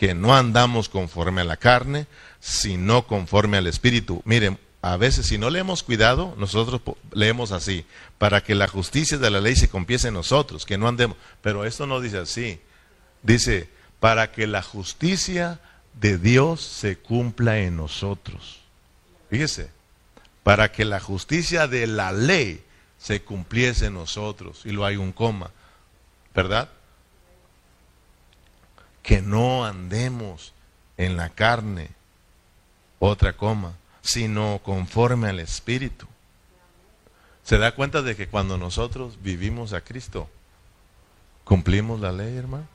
que no andamos conforme a la carne, sino conforme al Espíritu. Miren, a veces si no le hemos cuidado, nosotros leemos así, para que la justicia de la ley se compiese en nosotros, que no andemos. Pero esto no dice así. Dice, para que la justicia de Dios se cumpla en nosotros. Fíjese, para que la justicia de la ley se cumpliese en nosotros. Y lo hay un coma, ¿verdad? Que no andemos en la carne, otra coma sino conforme al Espíritu. ¿Se da cuenta de que cuando nosotros vivimos a Cristo, cumplimos la ley, hermano?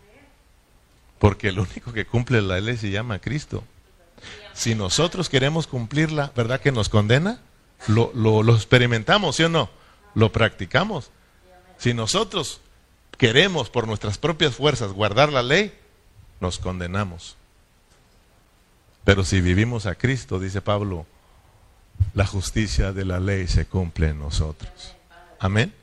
Porque el único que cumple la ley se llama Cristo. Si nosotros queremos cumplirla, ¿verdad que nos condena? Lo, lo, experimentamos, ¿sí o no? Lo practicamos. Si nosotros queremos por nuestras propias fuerzas guardar la ley, nos condenamos. Pero si vivimos a Cristo, dice Pablo, la justicia de la ley se cumple en nosotros. Amén.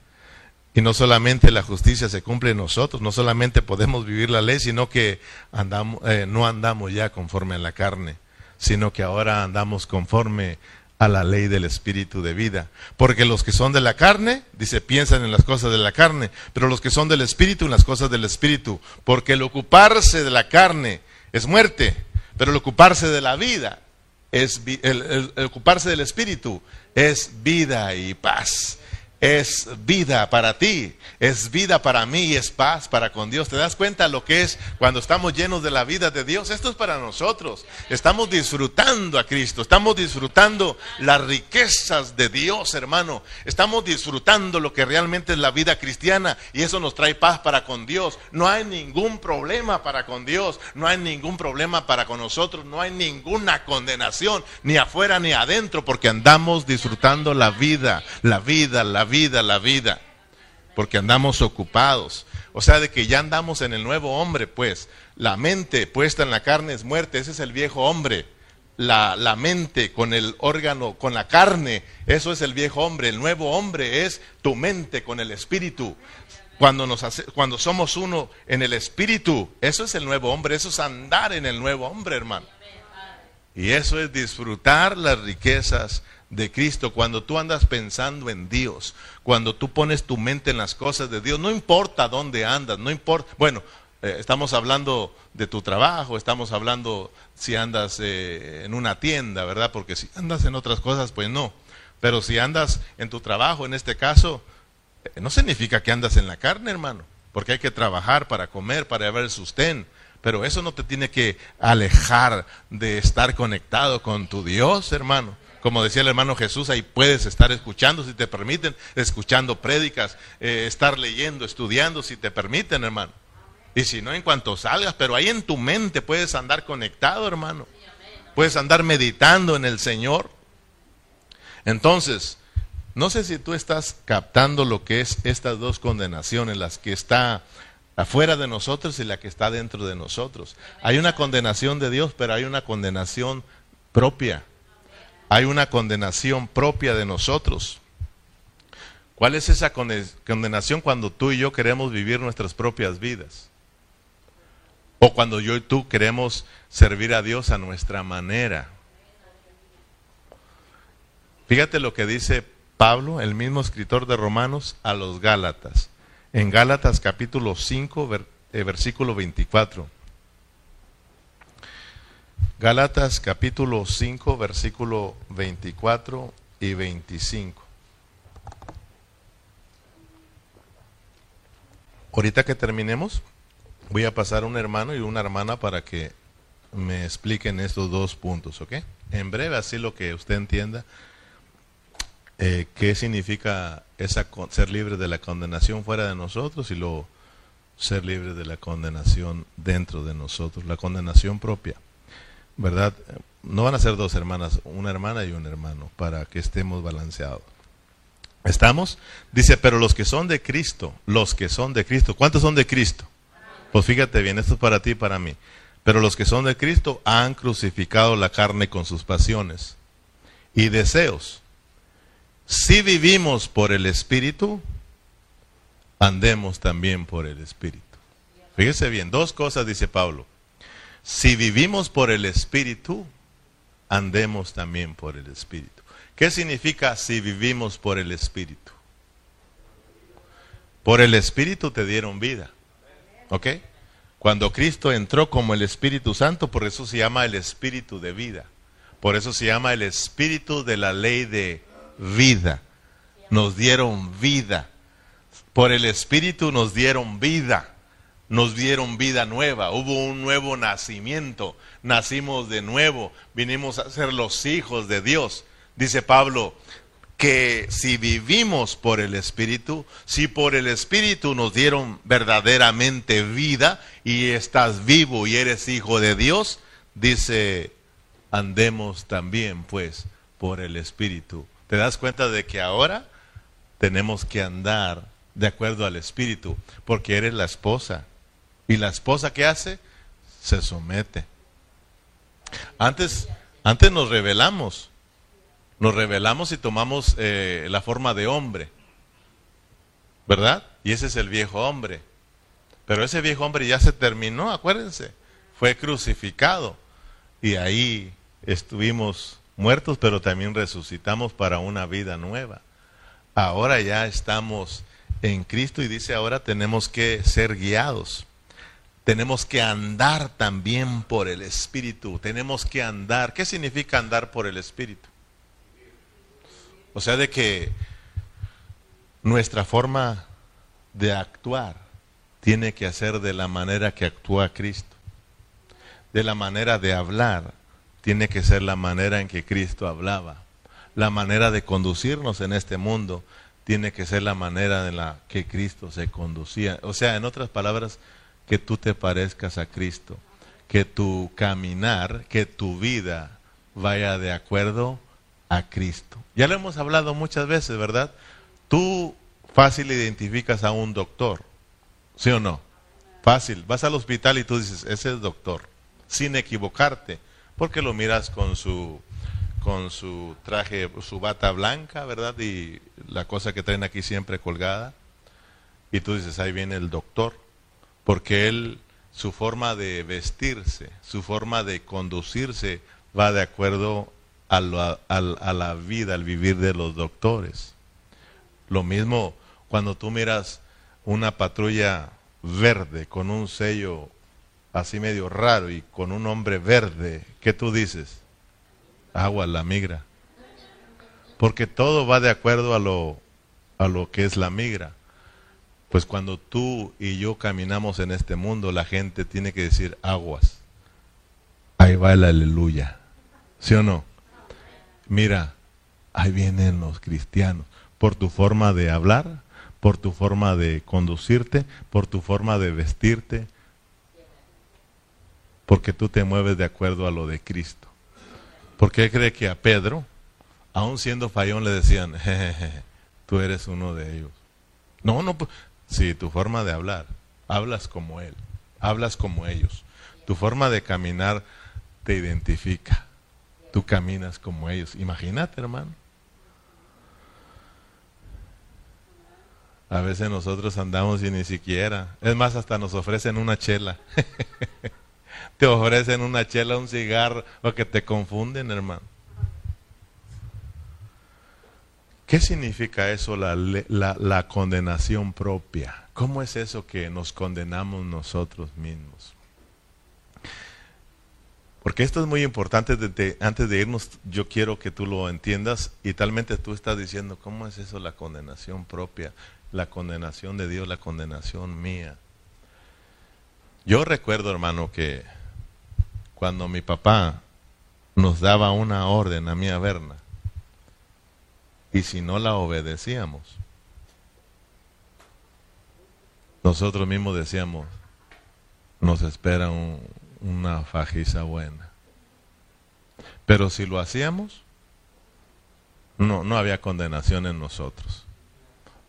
Y no solamente la justicia se cumple en nosotros, no solamente podemos vivir la ley, sino que andamos, eh, no andamos ya conforme a la carne, sino que ahora andamos conforme a la ley del espíritu de vida. Porque los que son de la carne, dice, piensan en las cosas de la carne, pero los que son del espíritu en las cosas del espíritu. Porque el ocuparse de la carne es muerte, pero el ocuparse de la vida es el, ocuparse del Espíritu es vida y paz es vida para ti, es vida para mí y es paz para con Dios. ¿Te das cuenta lo que es cuando estamos llenos de la vida de Dios? Esto es para nosotros. Estamos disfrutando a Cristo, estamos disfrutando las riquezas de Dios, hermano. Estamos disfrutando lo que realmente es la vida cristiana y eso nos trae paz para con Dios. No hay ningún problema para con Dios, no hay ningún problema para con nosotros, no hay ninguna condenación ni afuera ni adentro porque andamos disfrutando la vida, la vida, la vida vida, la vida, porque andamos ocupados. O sea, de que ya andamos en el nuevo hombre, pues. La mente puesta en la carne es muerte, ese es el viejo hombre. La, la, mente con el órgano, con la carne, eso es el viejo hombre. El nuevo hombre es tu mente con el espíritu. Cuando, nos hace, cuando somos uno en el espíritu, eso es el nuevo hombre, eso es andar en el nuevo hombre, hermano. Y eso es disfrutar las riquezas de Cristo, cuando tú andas pensando en Dios, cuando tú pones tu mente en las cosas de Dios, no importa dónde andas, no importa, bueno, eh, estamos hablando de tu trabajo, estamos hablando si andas eh, en una tienda, ¿verdad? Porque si andas en otras cosas, pues no. Pero si andas en tu trabajo, en este caso, eh, no significa que andas en la carne, hermano, porque hay que trabajar para comer, para ver el sustén. Pero eso no te tiene que alejar de estar conectado con tu Dios, hermano como decía el hermano Jesús, ahí puedes estar escuchando, si te permiten, escuchando prédicas, eh, estar leyendo, estudiando, si te permiten, hermano. Y si no, en cuanto salgas, pero ahí en tu mente puedes andar conectado, hermano. Puedes andar meditando en el Señor. Entonces, no sé si tú estás captando lo que es estas dos condenaciones, las que está afuera de nosotros y la que está dentro de nosotros. Hay una condenación de Dios, pero hay una condenación propia hay una condenación propia de nosotros. ¿Cuál es esa condenación cuando tú y yo queremos vivir nuestras propias vidas? O cuando yo y tú queremos servir a Dios a nuestra manera. Fíjate lo que dice Pablo, el mismo escritor de Romanos, a los Gálatas. En Gálatas capítulo 5, eh, versículo 24. Gálatas capítulo 5, versículo 24 y 25. Ahorita que terminemos, voy a pasar a un hermano y una hermana para que me expliquen estos dos puntos, ¿ok? En breve, así lo que usted entienda, eh, qué significa esa, ser libre de la condenación fuera de nosotros y luego ser libre de la condenación dentro de nosotros, la condenación propia. ¿Verdad? No van a ser dos hermanas, una hermana y un hermano, para que estemos balanceados. ¿Estamos? Dice, pero los que son de Cristo, los que son de Cristo, ¿cuántos son de Cristo? Pues fíjate bien, esto es para ti y para mí. Pero los que son de Cristo han crucificado la carne con sus pasiones y deseos. Si vivimos por el Espíritu, andemos también por el Espíritu. Fíjese bien, dos cosas dice Pablo. Si vivimos por el Espíritu, andemos también por el Espíritu. ¿Qué significa si vivimos por el Espíritu? Por el Espíritu te dieron vida. ¿Ok? Cuando Cristo entró como el Espíritu Santo, por eso se llama el Espíritu de vida. Por eso se llama el Espíritu de la ley de vida. Nos dieron vida. Por el Espíritu nos dieron vida nos dieron vida nueva, hubo un nuevo nacimiento, nacimos de nuevo, vinimos a ser los hijos de Dios. Dice Pablo que si vivimos por el Espíritu, si por el Espíritu nos dieron verdaderamente vida y estás vivo y eres hijo de Dios, dice, andemos también pues por el Espíritu. ¿Te das cuenta de que ahora tenemos que andar de acuerdo al Espíritu? Porque eres la esposa y la esposa que hace se somete. Antes, antes nos revelamos, nos revelamos y tomamos eh, la forma de hombre, ¿verdad? Y ese es el viejo hombre. Pero ese viejo hombre ya se terminó, acuérdense, fue crucificado y ahí estuvimos muertos, pero también resucitamos para una vida nueva. Ahora ya estamos en Cristo y dice ahora tenemos que ser guiados tenemos que andar también por el Espíritu. Tenemos que andar. ¿Qué significa andar por el Espíritu? O sea, de que nuestra forma de actuar tiene que hacer de la manera que actúa Cristo. De la manera de hablar tiene que ser la manera en que Cristo hablaba. La manera de conducirnos en este mundo tiene que ser la manera en la que Cristo se conducía. O sea, en otras palabras, que tú te parezcas a Cristo, que tu caminar, que tu vida vaya de acuerdo a Cristo. Ya lo hemos hablado muchas veces, ¿verdad? Tú fácil identificas a un doctor, ¿sí o no? Fácil, vas al hospital y tú dices, ese es doctor, sin equivocarte, porque lo miras con su con su traje, su bata blanca, ¿verdad? Y la cosa que traen aquí siempre colgada. Y tú dices, ahí viene el doctor porque él, su forma de vestirse, su forma de conducirse va de acuerdo a la, vida, al vivir de los doctores. Lo mismo cuando tú miras una patrulla verde con un sello así medio raro y con un hombre verde, ¿qué tú dices? Agua, la migra. Porque todo va de acuerdo a lo, a lo que es la migra. Pues cuando tú y yo caminamos en este mundo, la gente tiene que decir aguas. Ahí va el aleluya. ¿Sí o no? Mira, ahí vienen los cristianos. Por tu forma de hablar, por tu forma de conducirte, por tu forma de vestirte, porque tú te mueves de acuerdo a lo de Cristo. ¿Por qué cree que a Pedro, aún siendo fallón, le decían, jejeje, tú eres uno de ellos? No, no, Sí, tu forma de hablar. Hablas como Él. Hablas como ellos. Tu forma de caminar te identifica. Tú caminas como ellos. Imagínate, hermano. A veces nosotros andamos y ni siquiera. Es más, hasta nos ofrecen una chela. te ofrecen una chela, un cigarro, o que te confunden, hermano. ¿Qué significa eso, la, la, condenación propia? ¿Cómo es eso que nos condenamos nosotros mismos? Porque esto es muy importante, antes de irnos yo quiero que tú lo entiendas y talmente tú estás diciendo, ¿cómo es eso la condenación propia? La condenación de Dios, la condenación mía. Yo recuerdo, hermano, que cuando mi papá nos daba una orden a mí a Berna, y si no la obedecíamos, nosotros mismos decíamos, nos espera una fajiza buena. Pero si lo hacíamos, no, no había condenación en nosotros.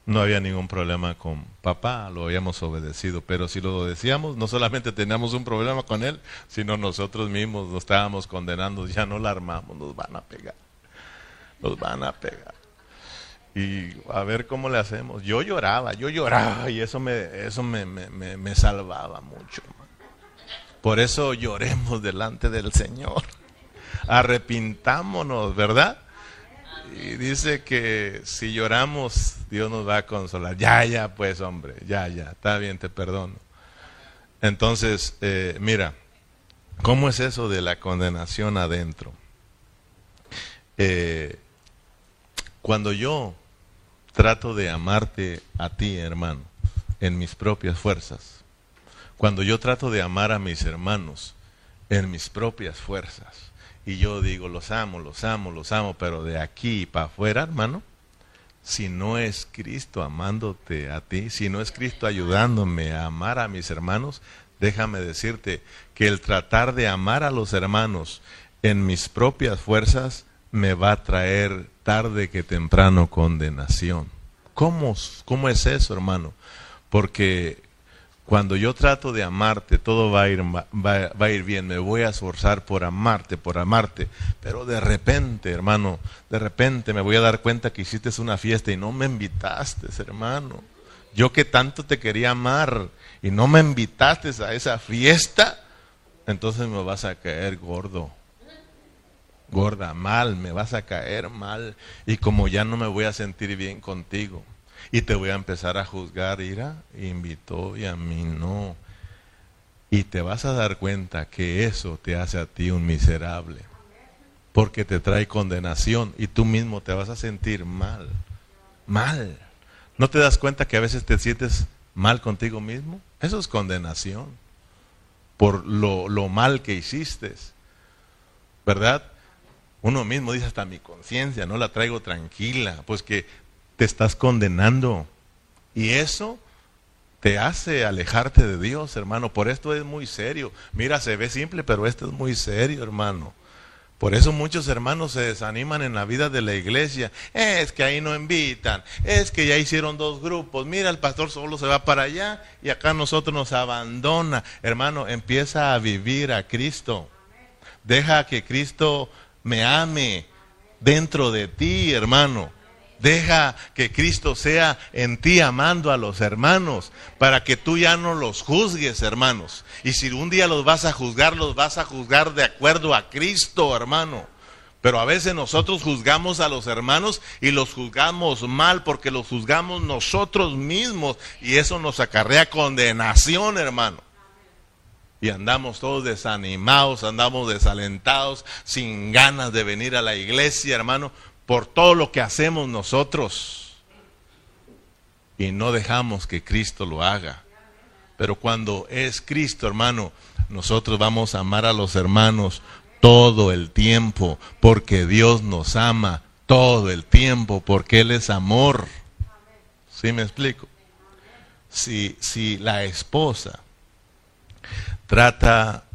No había ningún problema con papá, lo habíamos obedecido. Pero si lo decíamos, no solamente teníamos un problema con él, sino nosotros mismos nos estábamos condenando. Ya no la armamos, nos van a pegar. Nos van a pegar y a ver cómo le hacemos. Yo lloraba, yo lloraba y eso me, eso me, me, me salvaba mucho. Por eso lloremos delante del Señor. Arrepintámonos, ¿verdad? y dice que si lloramos, Dios nos va a consolar. Ya, ya, pues, hombre, ya, ya, está bien, te perdono. Entonces, eh, mira, ¿cómo es eso de la condenación adentro? Eh, cuando yo trato de amarte a ti, hermano, en mis propias fuerzas, cuando yo trato de amar a mis hermanos en mis propias fuerzas, y yo digo, los amo, los amo, los amo, pero de aquí para afuera, hermano, si no es Cristo amándote a ti, si no es Cristo ayudándome a amar a mis hermanos, déjame decirte que el tratar de amar a los hermanos en mis propias fuerzas me va a traer tarde que temprano condenación. ¿Cómo, cómo es eso, hermano? Porque cuando yo trato de amarte, todo va a, ir, va, va a ir bien, me voy a esforzar por amarte, por amarte, pero de repente, hermano, de repente me voy a dar cuenta que hiciste una fiesta y no me invitaste, hermano. Yo que tanto te quería amar y no me invitaste a esa fiesta, entonces me vas a caer gordo, gorda, mal, me vas a caer mal y como ya no me voy a sentir bien contigo y te voy a empezar a juzgar, ira, invitó y a mí no. Y te vas a dar cuenta que eso te hace a ti un miserable, porque te trae condenación y tú mismo te vas a sentir mal, mal. ¿No te das cuenta que a veces te sientes mal contigo mismo? Eso es condenación por lo, lo mal que hiciste, ¿verdad? Uno mismo dice hasta mi conciencia, no la traigo tranquila, pues que te estás condenando. Y eso te hace alejarte de Dios, hermano. Por esto es muy serio. Mira, se ve simple, pero esto es muy serio, hermano. Por eso muchos hermanos se desaniman en la vida de la iglesia. Es que ahí no invitan, es que ya hicieron dos grupos. Mira, el pastor solo se va para allá y acá nosotros nos abandona. Hermano, empieza a vivir a Cristo. Deja que Cristo me ame dentro de ti, hermano. Deja que Cristo sea en ti amando a los hermanos para que tú ya no los juzgues, hermanos. Y si un día los vas a juzgar, los vas a juzgar de acuerdo a Cristo, hermano. Pero a veces nosotros juzgamos a los hermanos y los juzgamos mal porque los juzgamos nosotros mismos y eso nos acarrea condenación, hermano. Y andamos todos desanimados, andamos desalentados, sin ganas de venir a la iglesia, hermano, por todo lo que hacemos nosotros y no dejamos que Cristo lo haga. Pero cuando es Cristo, hermano, nosotros vamos a amar a los hermanos todo el tiempo, porque Dios nos ama todo el tiempo, porque Él es amor. ¿Sí me explico? Si, si la esposa trata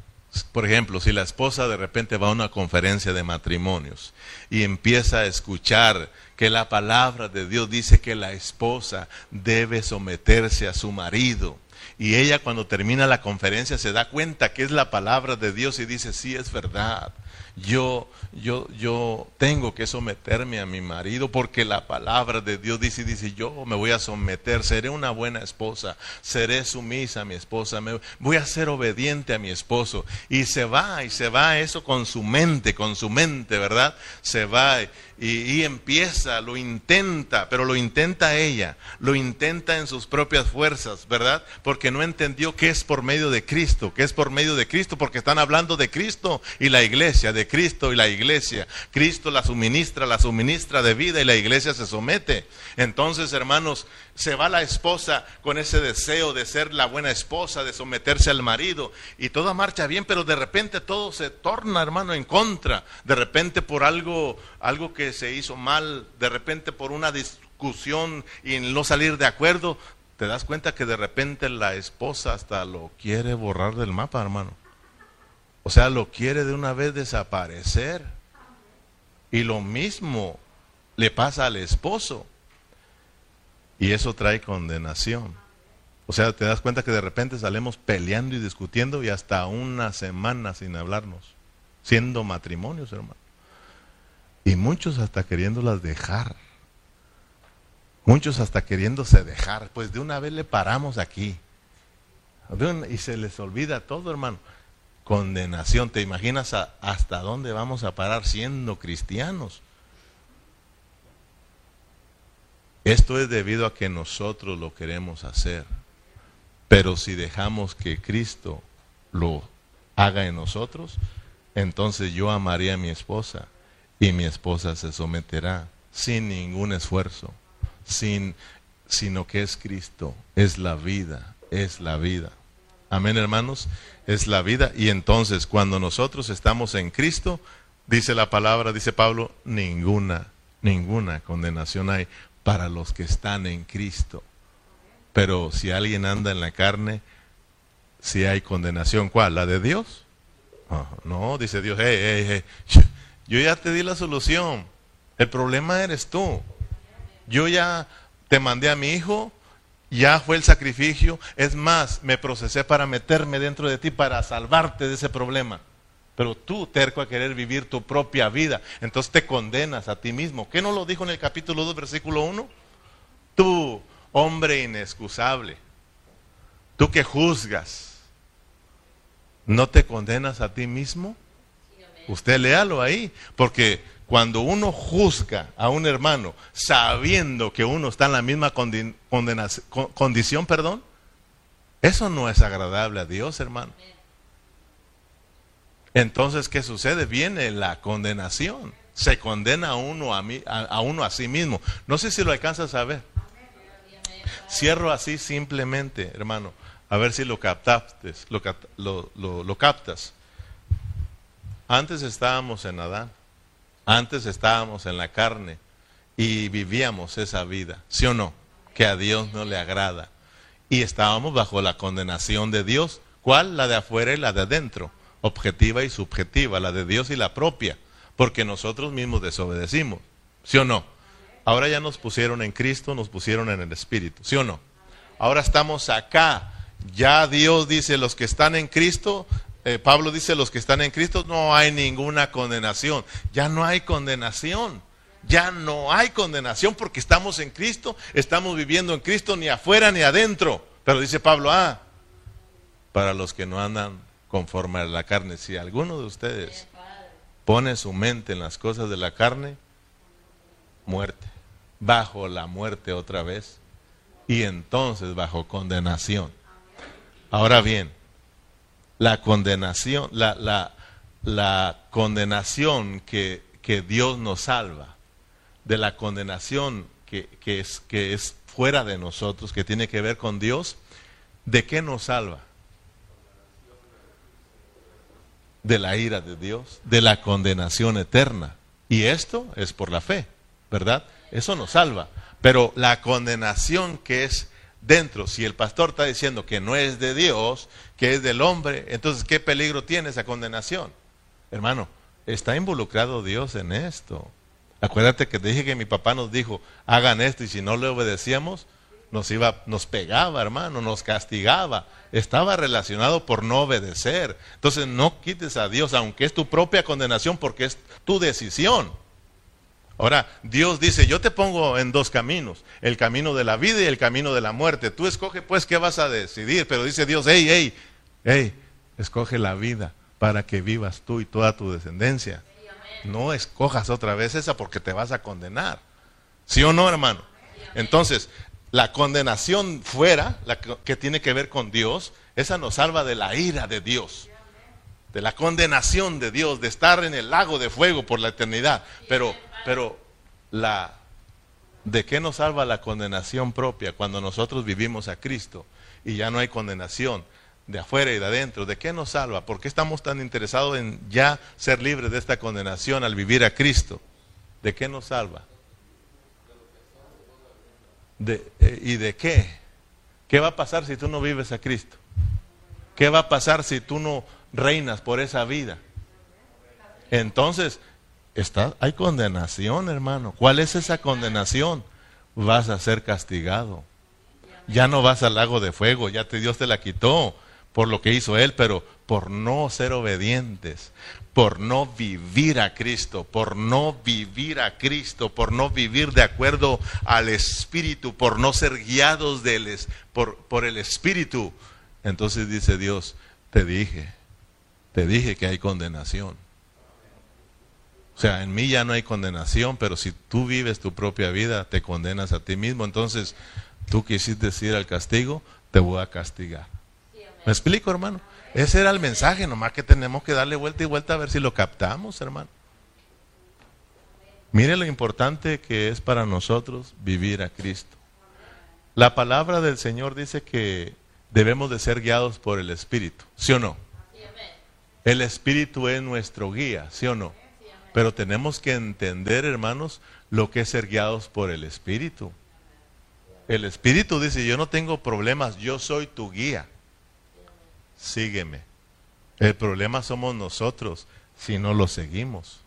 por ejemplo, si la esposa de repente va a una conferencia de matrimonios y empieza a escuchar que la palabra de Dios dice que la esposa debe someterse a su marido, y ella cuando termina la conferencia se da cuenta que es la palabra de Dios y dice, sí, es verdad, yo, yo, yo tengo que someterme a mi marido porque la palabra de Dios dice, dice, yo me voy a someter, seré una buena esposa, seré sumisa a mi esposa, me, voy a ser obediente a mi esposo. Y se va, y se va eso con su mente, con su mente, ¿verdad? Se va y, empieza, lo intenta, pero lo intenta ella, lo intenta en sus propias fuerzas, ¿verdad? Porque no entendió que es por medio de Cristo, que es por medio de Cristo, porque están hablando de Cristo y la iglesia, de Cristo y la iglesia. Cristo la suministra, la suministra de vida y la iglesia se somete. Entonces, hermanos, se va la esposa con ese deseo de ser la buena esposa, de someterse al marido, y todo marcha bien, pero de repente todo se torna, hermano, en contra. De repente por algo, algo que se hizo mal, de repente por una discusión y no salir de acuerdo, te das cuenta que de repente la esposa hasta lo quiere borrar del mapa, hermano. O sea, lo quiere de una vez desaparecer. Y lo mismo le pasa al esposo. Y eso trae condenación. O sea, te das cuenta que de repente salimos peleando y discutiendo y hasta una semana sin hablarnos, siendo matrimonios, hermano. Y muchos hasta queriéndolas dejar. Muchos hasta queriéndose dejar. Pues de una vez le paramos aquí. y se les olvida todo, hermano. Condenación. ¿Te imaginas hasta dónde vamos a parar siendo cristianos? Esto es debido a que nosotros lo queremos hacer. Pero si dejamos que Cristo lo haga en nosotros, entonces yo amaré a mi esposa y mi esposa se someterá sin ningún esfuerzo, sin sino que es Cristo, es la vida, es la vida. Amén, hermanos, es la vida y entonces cuando nosotros estamos en Cristo, dice la palabra, dice Pablo, ninguna ninguna condenación hay para los que están en Cristo. Pero si alguien anda en la carne, si hay condenación, ¿cuál? ¿La de Dios? no, dice Dios, yo ya te di la solución. El problema eres tú. Yo ya te mandé a mi hijo, ya fue el sacrificio. Es más, me procesé para meterme dentro de ti, para salvarte de ese problema. Pero tú, terco a querer vivir tu propia vida, entonces te condenas a ti mismo. ¿Qué no lo dijo en el capítulo 2, versículo 1? Tú, hombre inexcusable, tú que juzgas, ¿no te condenas a ti mismo? Usted léalo ahí, porque cuando uno juzga a un hermano sabiendo que uno está en la misma condición, perdón, eso no es agradable a Dios, hermano. Entonces, ¿qué sucede? Viene la condenación. Se condena a uno a, mí, a, uno a sí mismo. No sé si lo alcanzas a ver. Cierro así simplemente, hermano, a ver si lo captaste, lo, lo captas. Antes estábamos en Adán, antes estábamos en la carne y vivíamos esa vida, ¿sí o no? Que a Dios no le agrada. Y estábamos bajo la condenación de Dios. ¿Cuál? La de afuera y la de adentro objetiva y subjetiva, la de Dios y la propia, porque nosotros mismos desobedecimos, ¿sí o no? Ahora ya nos pusieron en Cristo, nos pusieron en el Espíritu, ¿sí o no? Ahora estamos acá, ya Dios dice, los que están en Cristo, eh, Pablo dice, los que están en Cristo, no hay ninguna condenación, ya no hay condenación. Ya no hay condenación porque estamos en Cristo, estamos viviendo en Cristo ni afuera ni adentro. Pero dice Pablo, ah, para los que no andan conforme a la carne. Si alguno de ustedes pone su mente en las cosas de la carne, muerte, bajo la muerte otra vez, y entonces bajo condenación. Ahora bien, la condenación, la, la, la condenación que, que, Dios nos salva, de la condenación que, que, es, que es fuera de nosotros, que tiene que ver con Dios, ¿de qué nos salva? de la ira de Dios, de la condenación eterna. Y esto es por la fe, ¿verdad? Eso nos salva. Pero la condenación que es dentro, si el pastor está diciendo que no es de Dios, que es del hombre, entonces ¿qué peligro tiene esa condenación? Hermano, está involucrado Dios en esto. Acuérdate que te dije que mi papá nos dijo, hagan esto y si no le obedecíamos, nos iba, nos pegaba, hermano, nos castigaba. Estaba relacionado por no obedecer. Entonces no quites a Dios, aunque es tu propia condenación, porque es tu decisión. Ahora, Dios dice, yo te pongo en dos caminos, el camino de la vida y el camino de la muerte. Tú escoge pues qué vas a decidir, pero dice Dios, hey, hey, hey, escoge la vida para que vivas tú y toda tu descendencia. No escojas otra vez esa porque te vas a condenar. ¿Sí o no, hermano? Entonces, la condenación fuera, la que tiene que ver con Dios, esa nos salva de la ira de Dios, de la condenación de Dios, de estar en el lago de fuego por la eternidad. Pero, pero la, ¿de qué nos salva la condenación propia cuando nosotros vivimos a Cristo y ya no hay condenación de afuera y de adentro? ¿De qué nos salva? ¿Por qué estamos tan interesados en ya ser libres de esta condenación al vivir a Cristo? ¿De qué nos salva? Eh, ¿Y de qué? ¿Qué va a pasar si tú no vives a Cristo? ¿Qué va a pasar si tú no reinas por esa vida? Entonces, está, hay condenación, hermano. ¿Cuál es esa condenación? Vas a ser castigado. Ya no vas al lago de fuego, ya te, Dios te la quitó por lo que hizo Él, pero por no ser obedientes, por no vivir a Cristo, por no vivir a Cristo, por no vivir de acuerdo al Espíritu, por no ser guiados por, por el Espíritu. Entonces dice Dios, te dije, te dije que hay condenación. O sea, en mí ya no hay condenación, pero si tú vives tu propia vida, te condenas a ti mismo. Entonces, tú quisiste decir al castigo, te voy a castigar. ¿Me explico, hermano? Ese era el mensaje, nomás que tenemos que darle vuelta y vuelta a ver si lo captamos, hermano. Mire lo importante que es para nosotros vivir a Cristo. La palabra del Señor dice que debemos de ser guiados por el Espíritu, ¿sí o no? El Espíritu es nuestro guía, ¿sí o no? Pero tenemos que entender, hermanos, lo que es ser guiados por el Espíritu. El Espíritu dice, yo no tengo problemas, yo soy tu guía. Sígueme. El problema somos nosotros si no lo seguimos.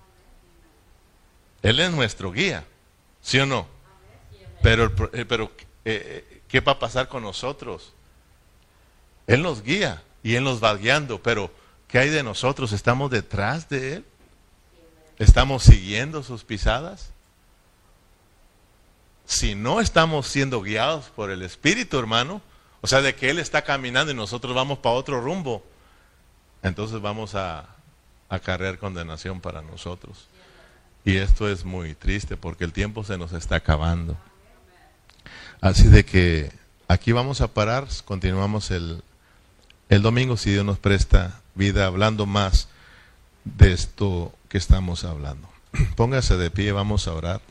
Él es nuestro guía, ¿sí o no? Pero, eh, pero eh, ¿qué va a pasar con nosotros? Él nos guía y Él nos va guiando, pero ¿qué hay de nosotros? ¿Estamos detrás de Él? ¿Estamos siguiendo sus pisadas? Si no estamos siendo guiados por el Espíritu, hermano, o sea, de que Él está caminando y nosotros vamos para otro rumbo, entonces vamos a acarrear condenación para nosotros. Y esto es muy triste porque el tiempo se nos está acabando. Así de que aquí vamos a parar, continuamos el, el domingo si Dios nos presta vida hablando más de esto que estamos hablando. Póngase de pie, vamos a orar.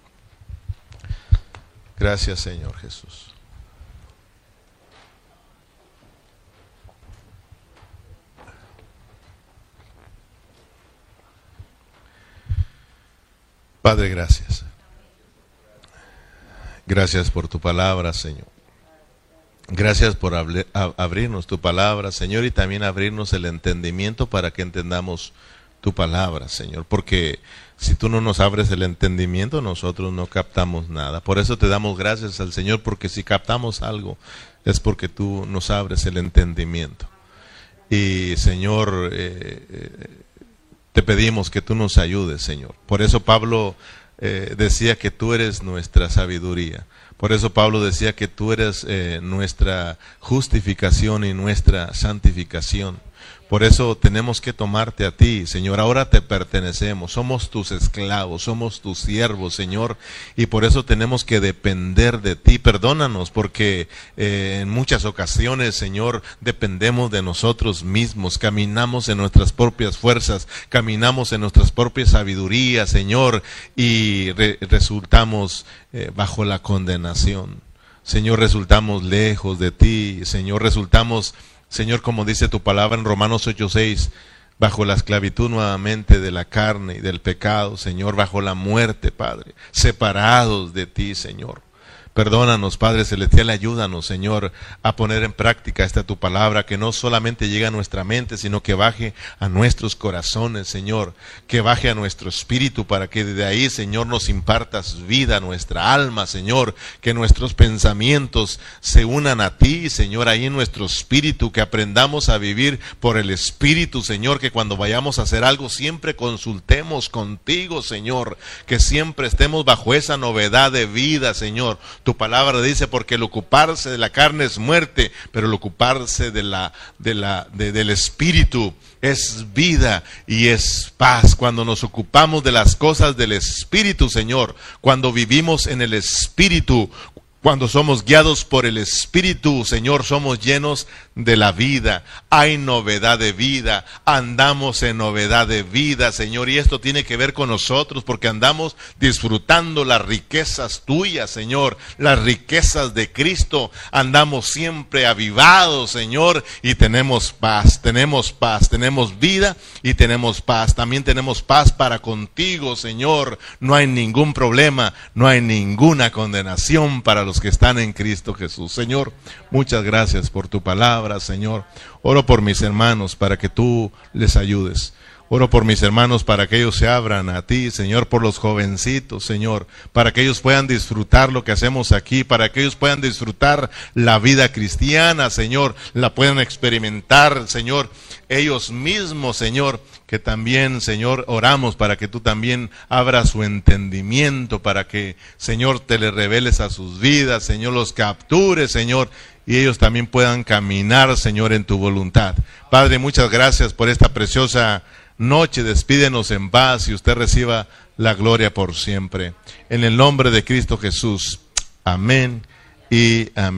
Gracias Señor Jesús. Padre, gracias. Gracias por tu palabra, Señor. Gracias por abrirnos tu palabra, Señor, y también abrirnos el entendimiento para que entendamos tu palabra, Señor. Porque si tú no nos abres el entendimiento, nosotros no captamos nada. Por eso te damos gracias al Señor, porque si captamos algo, es porque tú nos abres el entendimiento. Y, Señor, eh, eh te pedimos que tú nos ayudes, Señor. Por eso Pablo eh, decía que tú eres nuestra sabiduría. Por eso Pablo decía que tú eres nuestra justificación y nuestra santificación. Por eso tenemos que tomarte a ti, Señor. Ahora te pertenecemos, somos tus esclavos, somos tus siervos, Señor. Y por eso tenemos que depender de ti. Perdónanos porque eh, en muchas ocasiones, Señor, dependemos de nosotros mismos. Caminamos en nuestras propias fuerzas, caminamos en nuestras propias sabidurías, Señor, y resultamos eh, bajo la condenación. Señor, resultamos lejos de ti, Señor, resultamos Señor, como dice tu palabra en Romanos 8:6, bajo la esclavitud nuevamente de la carne y del pecado, Señor, bajo la muerte, Padre, separados de ti, Señor. Perdónanos, Padre Celestial, ayúdanos, Señor, a poner en práctica esta tu palabra, que no solamente llegue a nuestra mente, sino que baje a nuestros corazones, Señor, que baje a nuestro espíritu, para que de ahí, Señor, nos impartas vida nuestra alma, Señor, que nuestros pensamientos se unan a ti, Señor, ahí en nuestro espíritu, que aprendamos a vivir por el espíritu, Señor, que cuando vayamos a hacer algo siempre consultemos contigo, Señor, que siempre estemos bajo esa novedad de vida, Señor tu palabra dice, porque el ocuparse de la carne es muerte, pero el ocuparse de la, de la, del espíritu es vida y es paz. Cuando nos ocupamos de las cosas del espíritu, Señor, cuando vivimos en el espíritu, cuando somos guiados por el Espíritu, Señor, somos llenos de la vida. Hay novedad de vida. Andamos en novedad de vida, Señor. Y esto tiene que ver con nosotros porque andamos disfrutando las riquezas tuyas, Señor. Las riquezas de Cristo. Andamos siempre avivados, Señor. Y tenemos paz, tenemos paz, tenemos vida y tenemos paz. También tenemos paz para contigo, Señor. No hay ningún problema, no hay ninguna condenación para los que están en Cristo Jesús. Señor, muchas gracias por tu palabra, Señor. Oro por mis hermanos para que tú les ayudes. Oro por mis hermanos para que ellos se abran a ti, Señor, por los jovencitos, Señor, para que ellos puedan disfrutar lo que hacemos aquí, para que ellos puedan disfrutar la vida cristiana, Señor, la puedan experimentar, Señor, ellos mismos, Señor, que también, Señor, oramos para que tú también abras su entendimiento, para que, Señor, te le reveles a sus vidas, Señor, los captures, Señor, y ellos también puedan caminar, Señor, en tu voluntad. Padre, muchas gracias por esta preciosa noche, despídenos en paz y usted reciba la gloria por siempre. En el nombre de Cristo Jesús. Amén y amén.